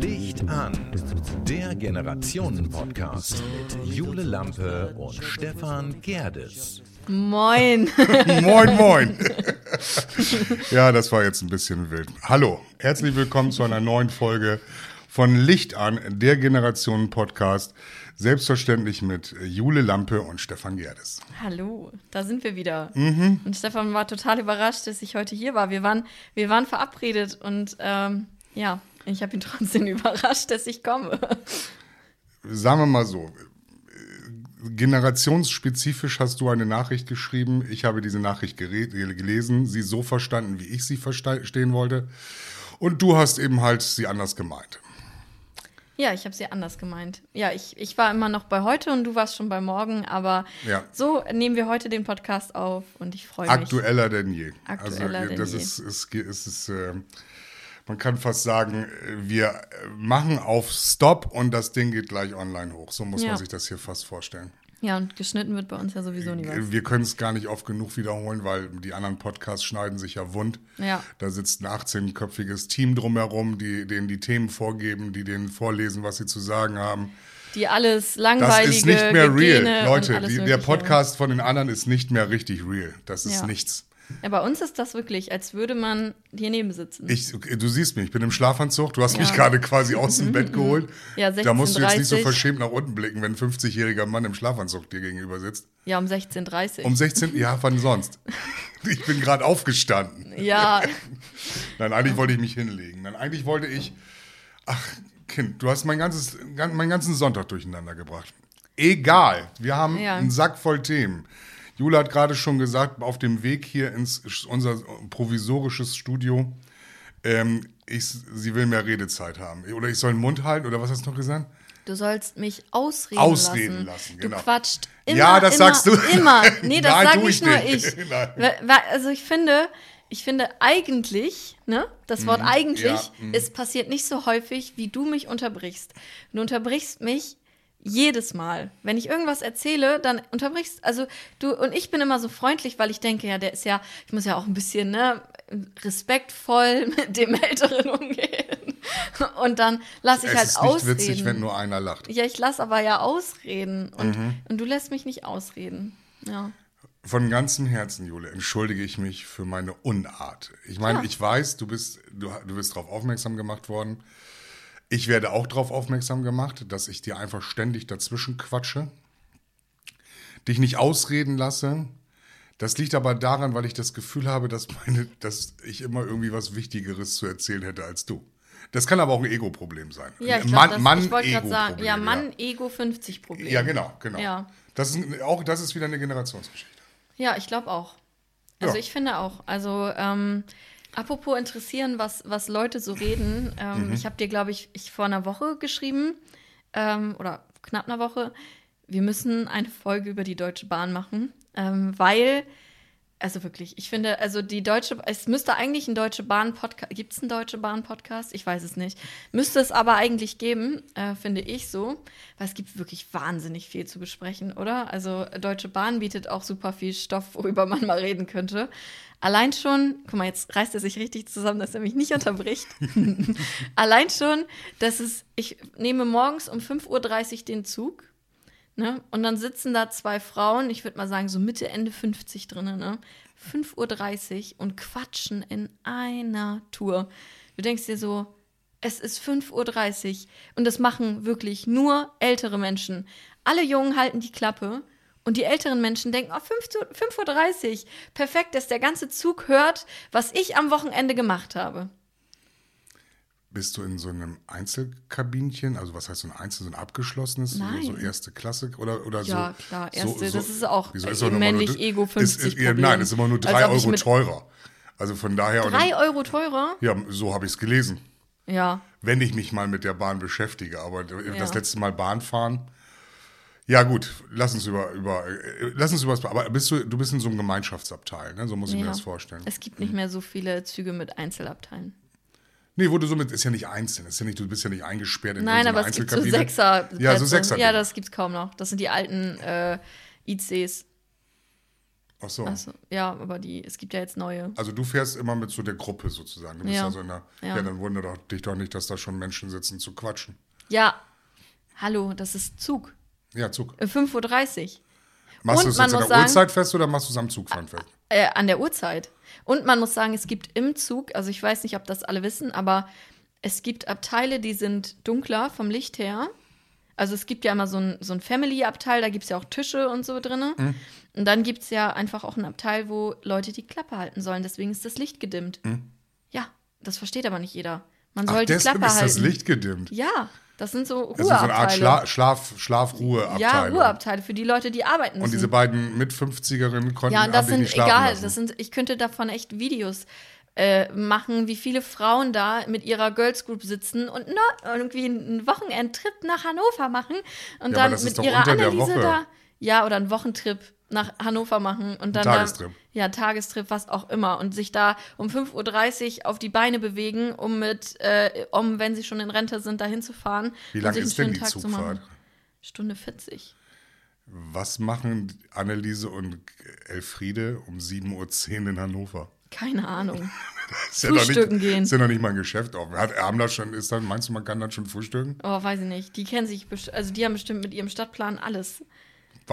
Licht an, der Generationen-Podcast mit Jule Lampe und Stefan Gerdes. Moin. moin, moin. ja, das war jetzt ein bisschen wild. Hallo, herzlich willkommen zu einer neuen Folge von Licht an, der Generationen-Podcast. Selbstverständlich mit Jule Lampe und Stefan Gerdes. Hallo, da sind wir wieder. Mhm. Und Stefan war total überrascht, dass ich heute hier war. Wir waren, wir waren verabredet und ähm, ja, ich habe ihn trotzdem überrascht, dass ich komme. Sagen wir mal so, generationsspezifisch hast du eine Nachricht geschrieben. Ich habe diese Nachricht gelesen, sie so verstanden, wie ich sie verstehen wollte. Und du hast eben halt sie anders gemeint. Ja, ich habe sie anders gemeint. Ja, ich, ich war immer noch bei heute und du warst schon bei morgen, aber Ja. so nehmen wir heute den Podcast auf und ich freue mich. Aktueller denn je. Aktueller also, denn das je. ist, ist, ist, ist äh, man kann fast sagen, wir machen auf Stop und das Ding geht gleich online hoch. So muss Ja. man sich das hier fast vorstellen. Ja, und geschnitten wird bei uns ja sowieso nie was. Wir können es gar nicht oft genug wiederholen, weil die anderen Podcasts schneiden sich ja wund. Ja. Da sitzt ein 18-köpfiges Team drumherum, die denen die Themen vorgeben, die denen vorlesen, was sie zu sagen haben. Die alles Das langweilige ist nicht mehr Gegene real. Leute, die, der. Podcast von den anderen ist nicht mehr richtig real. Das ist Ja. nichts. Ja, bei uns ist das wirklich, als würde man hier neben sitzen. Ich, du siehst mich, ich bin im Schlafanzug. Du hast Ja. mich gerade quasi aus dem Bett geholt. Ja, da musst du jetzt nicht so 16:30. verschämt nach unten blicken, wenn ein 50-jähriger Mann im Schlafanzug dir gegenüber sitzt. ja, um 16.30 Uhr. Um 16, ja, wann sonst? Ich bin gerade aufgestanden. ja, Nein, eigentlich wollte ich mich hinlegen. Nein, eigentlich wollte ich. Ach, Kind, du hast mein ganzes, gan- meinen ganzen Sonntag durcheinander gebracht. Egal, wir haben Ja. einen Sack voll Themen. Jule hat gerade schon gesagt, auf dem Weg hier ins unser provisorisches Studio, ähm, ich, sie will mehr Redezeit haben. Oder ich soll den Mund halten, oder was hast du noch gesagt? du sollst mich ausreden, Ausreden lassen. lassen, genau. Du quatscht immer. Ja, das immer, sagst du. Immer. Nee, das Nein, ich ich nur nicht. ich. Also ich finde, ich finde eigentlich, ne, das Wort eigentlich, Mhm. ja, mhm. es passiert nicht so häufig, wie du mich unterbrichst. Du unterbrichst mich jedes Mal. Wenn ich irgendwas erzähle, dann unterbrichst, also du und ich bin immer so freundlich, weil ich denke, ja, der ist ja, ich muss ja auch ein bisschen, ne, respektvoll mit dem Älteren umgehen. Und dann lasse ich es halt ist nicht ausreden. witzig, wenn nur einer lacht. Ja, ich lasse aber ja ausreden. Und, Mhm. und du lässt mich nicht ausreden. Ja. Von ganzem Herzen, Jule, entschuldige ich mich für meine Unart. Ich meine, Ja. ich weiß, du bist, du, du bist darauf aufmerksam gemacht worden. Ich werde auch darauf aufmerksam gemacht, dass ich dir einfach ständig dazwischen quatsche, dich nicht ausreden lasse. Das liegt aber daran, weil ich das Gefühl habe, dass, meine, dass ich immer irgendwie was Wichtigeres zu erzählen hätte als du. Das kann aber auch ein Ego-Problem sein. Ja, ich, glaub, das, ich wollte gerade sagen, ja, Mann, Ego 50 Problem. Ja, genau, genau. Ja. Das ist auch das ist wieder eine Generationsgeschichte. Ja, ich glaube auch. Also Ja. ich finde auch. Also ähm, apropos interessieren, was, was Leute so reden. Ähm, Mhm. Ich habe dir, glaube ich, ich vor einer Woche geschrieben ähm, oder knapp einer Woche. Wir müssen eine Folge über die Deutsche Bahn machen, ähm, weil also wirklich, ich finde, also die Deutsche, es müsste eigentlich ein Deutsche Bahn Podcast, gibt es einen Deutsche Bahn Podcast? Ich weiß es nicht. Müsste es aber eigentlich geben, äh, finde ich so, weil es gibt wirklich wahnsinnig viel zu besprechen, oder? Also Deutsche Bahn bietet auch super viel Stoff, worüber man mal reden könnte. Allein schon, guck mal, jetzt reißt er sich richtig zusammen, dass er mich nicht unterbricht. Allein schon, dass es, ich nehme morgens um 5.30 Uhr den Zug Ne? Und dann sitzen da zwei Frauen, ich würde mal sagen, so Mitte, Ende 50 drinnen, ne? 5.30 Uhr und quatschen in einer Tour. Du denkst dir so, es ist 5.30 Uhr und das machen wirklich nur ältere Menschen. Alle Jungen halten die Klappe und die älteren Menschen denken, oh, 5.30 Uhr, perfekt, dass der ganze Zug hört, was ich am Wochenende gemacht habe. Bist du in so einem Einzelkabinchen, also was heißt so ein Einzel, so ein abgeschlossenes, so, Nein. so erste Klasse oder, oder so? Ja, klar, so- erste, so, das ist auch Wieso ist männlich nur- Ego ist, 50 ist, ja, Problem. Nein, ist immer nur drei Euro teurer. Also von daher. Drei Euro teurer? Ja, so habe ich es gelesen. Ja. Wenn ich mich mal mit der Bahn beschäftige. Aber das Ja. letzte Mal Bahn fahren. Ja, gut, lass uns über, über äh, lass uns über das. Aber bist du, du bist in so einem Gemeinschaftsabteil, ne? So muss ich mir Ja. das vorstellen. Es gibt nicht mehr so viele Züge mit Einzelabteilen. Nee, wo du so mit, ist ja nicht einzeln, ist ja nicht, du bist ja nicht eingesperrt in Nein, aber es gibt so. Sechser. Ja, so Plätze. Sechser. Ja, das gibt's kaum noch. Das sind die alten äh, ICs. Ach so. Also, ja, aber die, es gibt ja jetzt neue. Also du fährst immer mit so der Gruppe sozusagen. Du bist Ja. also in der, ja. Ja. dann wundert dich doch nicht, dass da schon Menschen sitzen zu quatschen. Ja, hallo, das ist Zug. Ja, Zug. Äh, 5.30 Uhr. Machst du es jetzt muss der sagen- Uhrzeit fest oder machst du es am Zugfahren fest? Äh, an der Uhrzeit. Und man muss sagen, es gibt im Zug, also ich weiß nicht, ob das alle wissen, aber es gibt Abteile, die sind dunkler vom Licht her. Also es gibt ja immer so ein, so ein Family-Abteil, da gibt es ja auch Tische und so drin. Mhm. Und dann gibt es ja einfach auch einen Abteil, wo Leute die Klappe halten sollen. Deswegen ist das Licht gedimmt. Ja, das versteht aber nicht jeder. Man soll Mhm. Ach, die Klappe ist halten. das Licht gedimmt. Ja, das sind so Das ist so eine Art Ruheabteile. Schla Schlaf, Schlaf-Ruhe-Abteilung. ja, Ruheabteile für die Leute, die arbeiten müssen. Und diese beiden mit 50erinnen konnten Ja, und das sind egal. lassen. Das sind, ich könnte davon echt Videos äh, machen, wie viele Frauen da mit ihrer Girls Group sitzen und ne, irgendwie einen Wochenendtrip nach Hannover machen und Ja, dann mit ihrer Anneliese da. Ja, oder einen Wochentrip nach Hannover machen und dann. Tagestrip. Da, ja, Tagestrip, was auch immer. Und sich da um 5.30 Uhr auf die Beine bewegen, um mit, äh, um, wenn sie schon in Rente sind, dahin zu fahren. Wie und lang sich einen ist denn die Tag zu Zugfahrt? machen. Stunde 40. Was machen Anneliese und Elfriede um 7.10 Uhr in Hannover? Keine Ahnung. Ist ja Frühstücken nicht, gehen. Ist ja noch nicht mal ein Geschäft offen. Hat, haben das schon, ist dann, meinst du, man kann dann schon frühstücken? Oh, weiß ich nicht. Die kennen sich, also die haben bestimmt mit ihrem Stadtplan alles.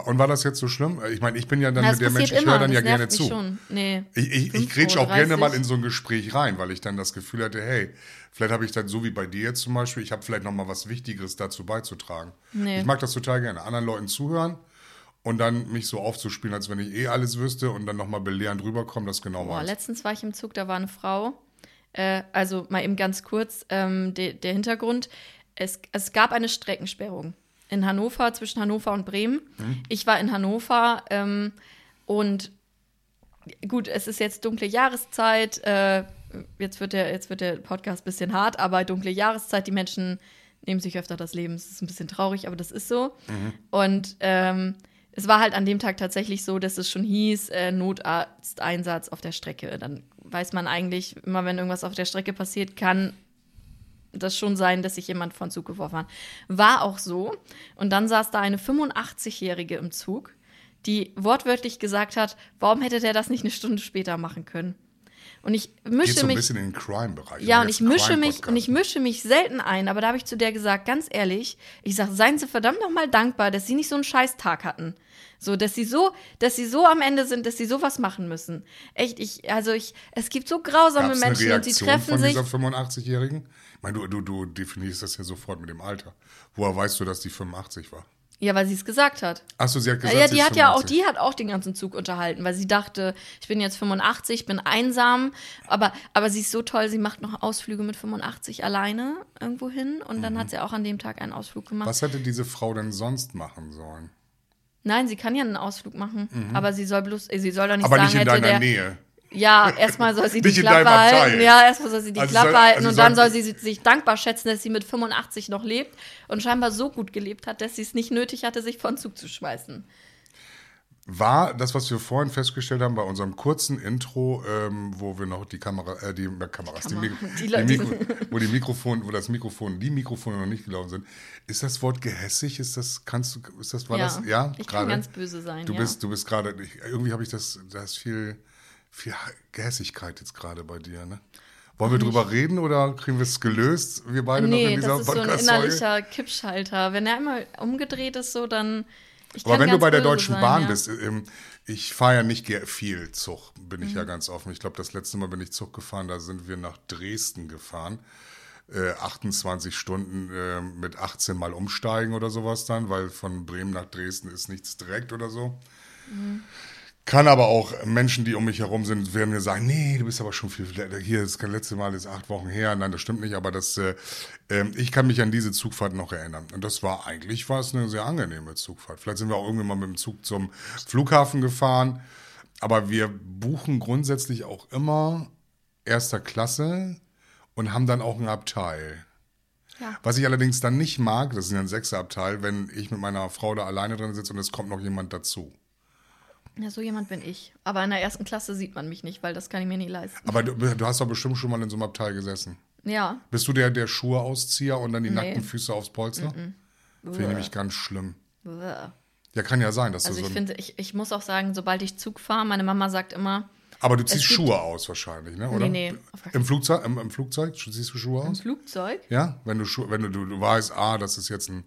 Und war das jetzt so schlimm? Ich meine, ich bin ja dann Na, mit der Mensch, ich höre dann ja gerne zu. Schon. Nee. Ich, ich, ich 5:30 grätsch auch gerne mal in so ein Gespräch rein, weil ich dann das Gefühl hatte, hey, vielleicht habe ich dann, so wie bei dir jetzt zum Beispiel, ich habe vielleicht noch mal was Wichtigeres dazu beizutragen. Nee. Ich mag das total gerne, anderen Leuten zuhören und dann mich so aufzuspielen, als wenn ich eh alles wüsste und dann noch mal belehrend rüberkommen, das genau meins. letztens war ich im Zug, da war eine Frau. Äh, also mal eben ganz kurz ähm, de, der Hintergrund. Es, es gab eine Streckensperrung in Hannover, zwischen Hannover und Bremen. Mhm. Ich war in Hannover ähm, und gut, es ist jetzt dunkle Jahreszeit. Äh, jetzt, wird der, jetzt wird der Podcast ein bisschen hart, aber dunkle Jahreszeit, die Menschen nehmen sich öfter das Leben. Es ist ein bisschen traurig, aber das ist so. Und ähm, es war halt an dem Tag tatsächlich so, dass es schon hieß, äh, Notarzteinsatz auf der Strecke. Dann weiß man eigentlich, immer wenn irgendwas auf der Strecke passiert, kann das schon sein, dass sich jemand von Zug geworfen hat. War auch so. Und dann saß da eine 85-Jährige im Zug, die wortwörtlich gesagt hat, warum hätte der das nicht eine Stunde später machen können? Und ich Geht mische so ein mich. bisschen in den Crime-Bereich. Ja, und ich mische mich und ich mische mich selten ein, aber da habe ich zu der gesagt, ganz ehrlich, ich sage, seien Sie verdammt nochmal dankbar, dass Sie nicht so einen Scheißtag hatten. So, dass sie so, dass sie so am Ende sind, dass sie sowas machen müssen. Echt, ich, also ich, es gibt so grausame Gab's Menschen und sie treffen von sich. dieser 85-Jährigen? Ich meine, du, du, du definierst das ja sofort mit dem Alter. Woher weißt du, dass die 85 war? Ja, weil sie es gesagt hat. Achso, sie hat gesagt, ja, sie die hat ja auch, 85. die hat auch den ganzen Zug unterhalten, weil sie dachte, ich bin jetzt 85, ich bin einsam, aber, aber sie ist so toll, sie macht noch Ausflüge mit 85 alleine irgendwo hin und Mhm. dann hat sie auch an dem Tag einen Ausflug gemacht. Was hätte diese Frau denn sonst machen sollen? Nein, sie kann ja einen Ausflug machen, aber sie soll bloß, sie soll doch nicht Mhm. Aber sagen, nicht in hätte deiner der, Nähe. Ja, erstmal soll sie die Klappe halten. Ja, erstmal soll sie die Also Klappe soll- halten also und dann soll- soll sie sich dankbar schätzen, dass sie mit 85 noch lebt und scheinbar so gut gelebt hat, dass sie es nicht nötig hatte, sich von Zug zu schmeißen. War das, was wir vorhin festgestellt haben bei unserem kurzen Intro, ähm, wo wir noch die Kamera, äh, die äh, Kameras, die, Kamera. Die die Leute- Mikro, wo die Mikrofon, wo das Mikrofon, die Mikrofone noch nicht gelaufen sind, ist das Wort gehässig? Ist das, kannst du, ist das, war ja, das, ja, ich kann gerade? ganz böse sein. Du ja. bist, du bist gerade, irgendwie habe ich das, da ist viel, viel Gehässigkeit jetzt gerade bei dir, ne? Wollen wir drüber reden oder kriegen wir es gelöst, wir beide noch Nee, in dieser das ist so ein innerlicher Kippschalter. Wenn er einmal umgedreht ist, so dann. Ich Aber wenn du bei der Deutschen sein, Bahn ja. bist, ähm, ich fahre ja nicht viel Zug, bin Mhm. ich ja ganz offen. Ich glaube, das letzte Mal bin ich Zug gefahren, da sind wir nach Dresden gefahren. Äh, 28 Stunden äh, mit 18 Mal umsteigen oder sowas dann, weil von Bremen nach Dresden ist nichts direkt oder so. Kann aber auch Menschen, die um mich herum sind, werden mir sagen, nee, du bist aber schon viel, hier, das letzte Mal ist acht Wochen her. Nein, das stimmt nicht, aber das, äh, ähm, ich kann mich an diese Zugfahrt noch erinnern. Und das war, eigentlich war es eine sehr angenehme Zugfahrt. Vielleicht sind wir auch irgendwann mal mit dem Zug zum Flughafen gefahren. Aber wir buchen grundsätzlich auch immer erster Klasse und haben dann auch ein Abteil. Ja. Was ich allerdings dann nicht mag, das ist ja ein Sechserabteil, wenn ich mit meiner Frau da alleine drin sitze und es kommt noch jemand dazu. Ja, so jemand bin ich. Aber in der ersten Klasse sieht man mich nicht, weil das kann ich mir nie leisten. Aber du, du hast doch bestimmt schon mal in so einem Abteil gesessen. Ja. Bist du der, der Schuhe auszieher und dann die Nee. nackten Füße aufs Polster? Finde ich nämlich ganz schlimm. Bäh. Ja, kann ja sein, dass Also du ich so. finde, ich, ich muss auch sagen, sobald ich Zug fahre, meine Mama sagt immer, aber du ziehst Schuhe aus wahrscheinlich, ne? Oder? nee, gar Im Flugzeug, im, im Flugzeug ziehst du Schuhe im aus? Flugzeug. Ja, wenn du, Schu- wenn du, du, du weißt, ah, das ist jetzt ein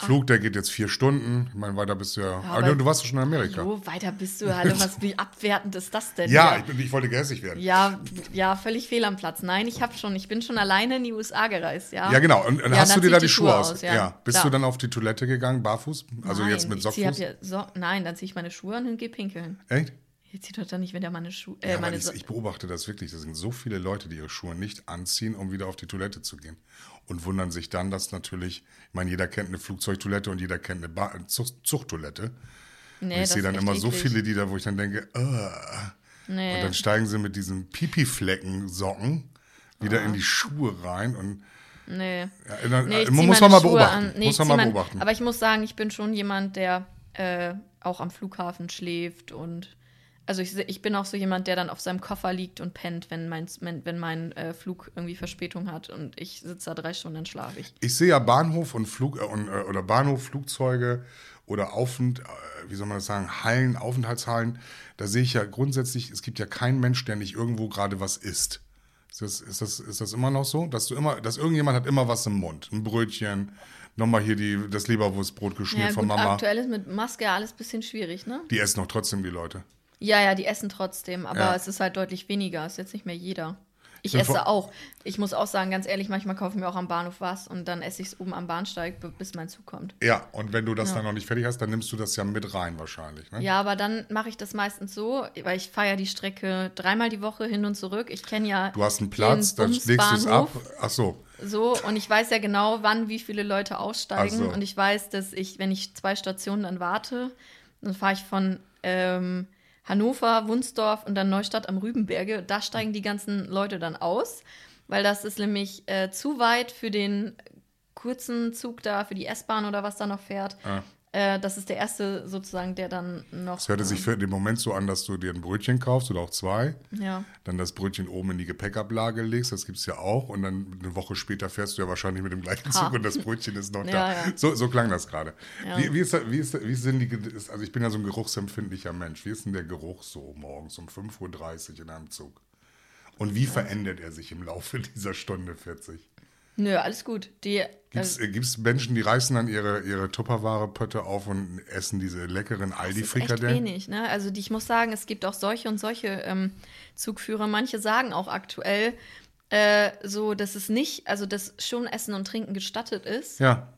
Flug, der geht jetzt vier Stunden. Ich meine, weiter bist du ja. aber aber- du warst doch schon in Amerika. So, weiter bist du. Hallo, was, wie abwertend ist das denn? Ja, ich, bin, ich wollte gehässig werden. Ja, ja, völlig fehl am Platz. Nein, ich habe schon, ich bin schon alleine in die USA gereist, ja. Ja, genau. Und, und Ja, hast du dir da die die Schuhe Schuhe aus? aus, ja. ja, Bist klar. du dann auf die Toilette gegangen, barfuß? Also Nein, jetzt mit Sockfuß? ja so, nein, dann ziehe ich meine Schuhe an und gehe pinkeln. Echt? Jetzt zieht doch dann nicht, wenn der meine Schuhe, äh, Ja, meine ich, so ich beobachte das wirklich. Das sind so viele Leute, die ihre Schuhe nicht anziehen, um wieder auf die Toilette zu gehen. Und wundern sich dann, dass natürlich, ich meine, jeder kennt eine Flugzeugtoilette und jeder kennt eine ba Zucht Zuchttoilette. nee, und ich sehe dann immer so eklig. viele, die da, wo ich dann denke, äh. Nee. Und dann steigen sie mit diesen Pipi-Flecken-Socken wieder in die Schuhe rein und Nee. ja, dann, Nee, man zieh muss man mal Schuhe beobachten. Nee, muss man mal mein- beobachten. Aber ich muss sagen, ich bin schon jemand, der äh, auch am Flughafen schläft und also ich, ich bin auch so jemand, der dann auf seinem Koffer liegt und pennt, wenn mein, wenn, mein äh, Flug irgendwie Verspätung hat und ich sitze da drei Stunden, dann schlafe ich. Ich sehe ja Bahnhof und Flug äh, und, äh, oder Bahnhof, Flugzeuge oder Aufent, äh, wie soll man das sagen, Hallen, Aufenthaltshallen. Da sehe ich ja grundsätzlich, es gibt ja keinen Mensch, der nicht irgendwo gerade was isst. Ist das, ist, das, ist das immer noch so? Dass du immer, dass irgendjemand hat immer was im Mund. Ein Brötchen, nochmal hier die, das Leberwurstbrot geschmiert Ja, von gut, Mama. aktuell ist mit Maske alles ein bisschen schwierig, ne? Die essen doch trotzdem die Leute. Ja, ja, die essen trotzdem, aber Ja. es ist halt deutlich weniger. Ist jetzt nicht mehr jeder. Ich Bin esse auch. Ich muss auch sagen, ganz ehrlich, manchmal kaufe ich mir auch am Bahnhof was und dann esse ich es oben am Bahnsteig, bis mein Zug kommt. Ja, und wenn du das dann noch nicht fertig hast, dann nimmst du das ja mit rein wahrscheinlich. Ne? Ja, aber dann mache ich das meistens so, weil ich feiere die Strecke dreimal die Woche hin und zurück. Ich kenne ja Du hast einen Platz, dann legst du es ab. Ach so. So, und ich weiß ja genau, wann wie viele Leute aussteigen. So. Und ich weiß, dass ich, wenn ich zwei Stationen dann warte, dann fahre ich von ähm, Hannover, Wunsdorf und dann Neustadt am Rübenberge. Da steigen die ganzen Leute dann aus, weil das ist nämlich äh, zu weit für den kurzen Zug da, für die S-Bahn oder was da noch fährt. Ah. Äh, das ist der erste sozusagen, der dann noch. Es hörte sich für den Moment so an, dass du dir ein Brötchen kaufst oder auch zwei. Ja. Dann das Brötchen oben in die Gepäckablage legst, das gibt es ja auch. Und dann eine Woche später fährst du ja wahrscheinlich mit dem gleichen Zug und das Brötchen ist noch Ja, da. ja. So, so klang das gerade. Ja. Wie, wie, ist, wie, ist, wie sind die, also ich bin ja so ein geruchsempfindlicher Mensch. Wie ist denn der Geruch so morgens um 5.30 Uhr in einem Zug? Und wie verändert er sich im Laufe dieser Stunde 40? Nö, alles gut. Die, Gibt äh, es Menschen, die reißen dann ihre, ihre Tupperware-Pötte auf und essen diese leckeren Aldi-Frikadellen? wenig, ne? Also die, ich muss sagen, es gibt auch solche und solche ähm, Zugführer. Manche sagen auch aktuell äh, so, dass es nicht, also dass schon Essen und Trinken gestattet ist. Ja.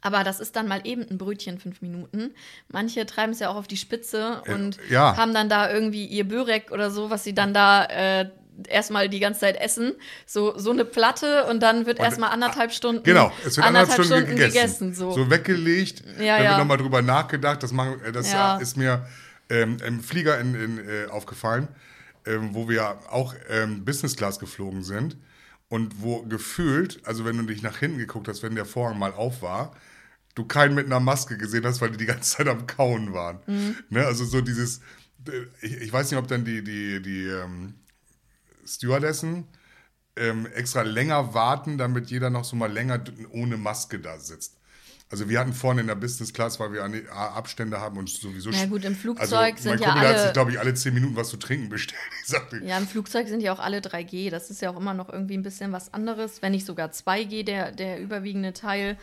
Aber das ist dann mal eben ein Brötchen fünf Minuten. Manche treiben es ja auch auf die Spitze und ja. haben dann da irgendwie ihr Börek oder so, was sie dann da äh, erstmal die ganze Zeit essen. So, so eine Platte und dann wird erstmal anderthalb Stunden, Genau, es wird anderthalb Stunden, gegessen. so. weggelegt, Ja, da ja. wird nochmal drüber nachgedacht. Das, machen, äh, das Ja. ist mir ähm, im Flieger in, in, äh, aufgefallen, ähm, wo wir auch ähm, Business Class geflogen sind. Und wo gefühlt, also wenn du dich nach hinten geguckt hast, wenn der Vorhang mal auf war, du keinen mit einer Maske gesehen hast, weil die die ganze Zeit am Kauen waren. Mhm. Ne? Also so dieses, äh, ich, ich weiß nicht, ob dann die, die, die ähm, Stewardessen ähm, extra länger warten, damit jeder noch so mal länger ohne Maske da sitzt. Also wir hatten vorne in der Business Class, weil wir Abstände haben und sowieso... Ja gut, im Flugzeug also sind ja Kumpel hat alle- sich, glaube ich, alle zehn Minuten was zu trinken bestellt. Ich sagte, Ja, im Flugzeug sind ja auch alle 3G. Das ist ja auch immer noch irgendwie ein bisschen was anderes, wenn nicht sogar 2G, der, der überwiegende Teil,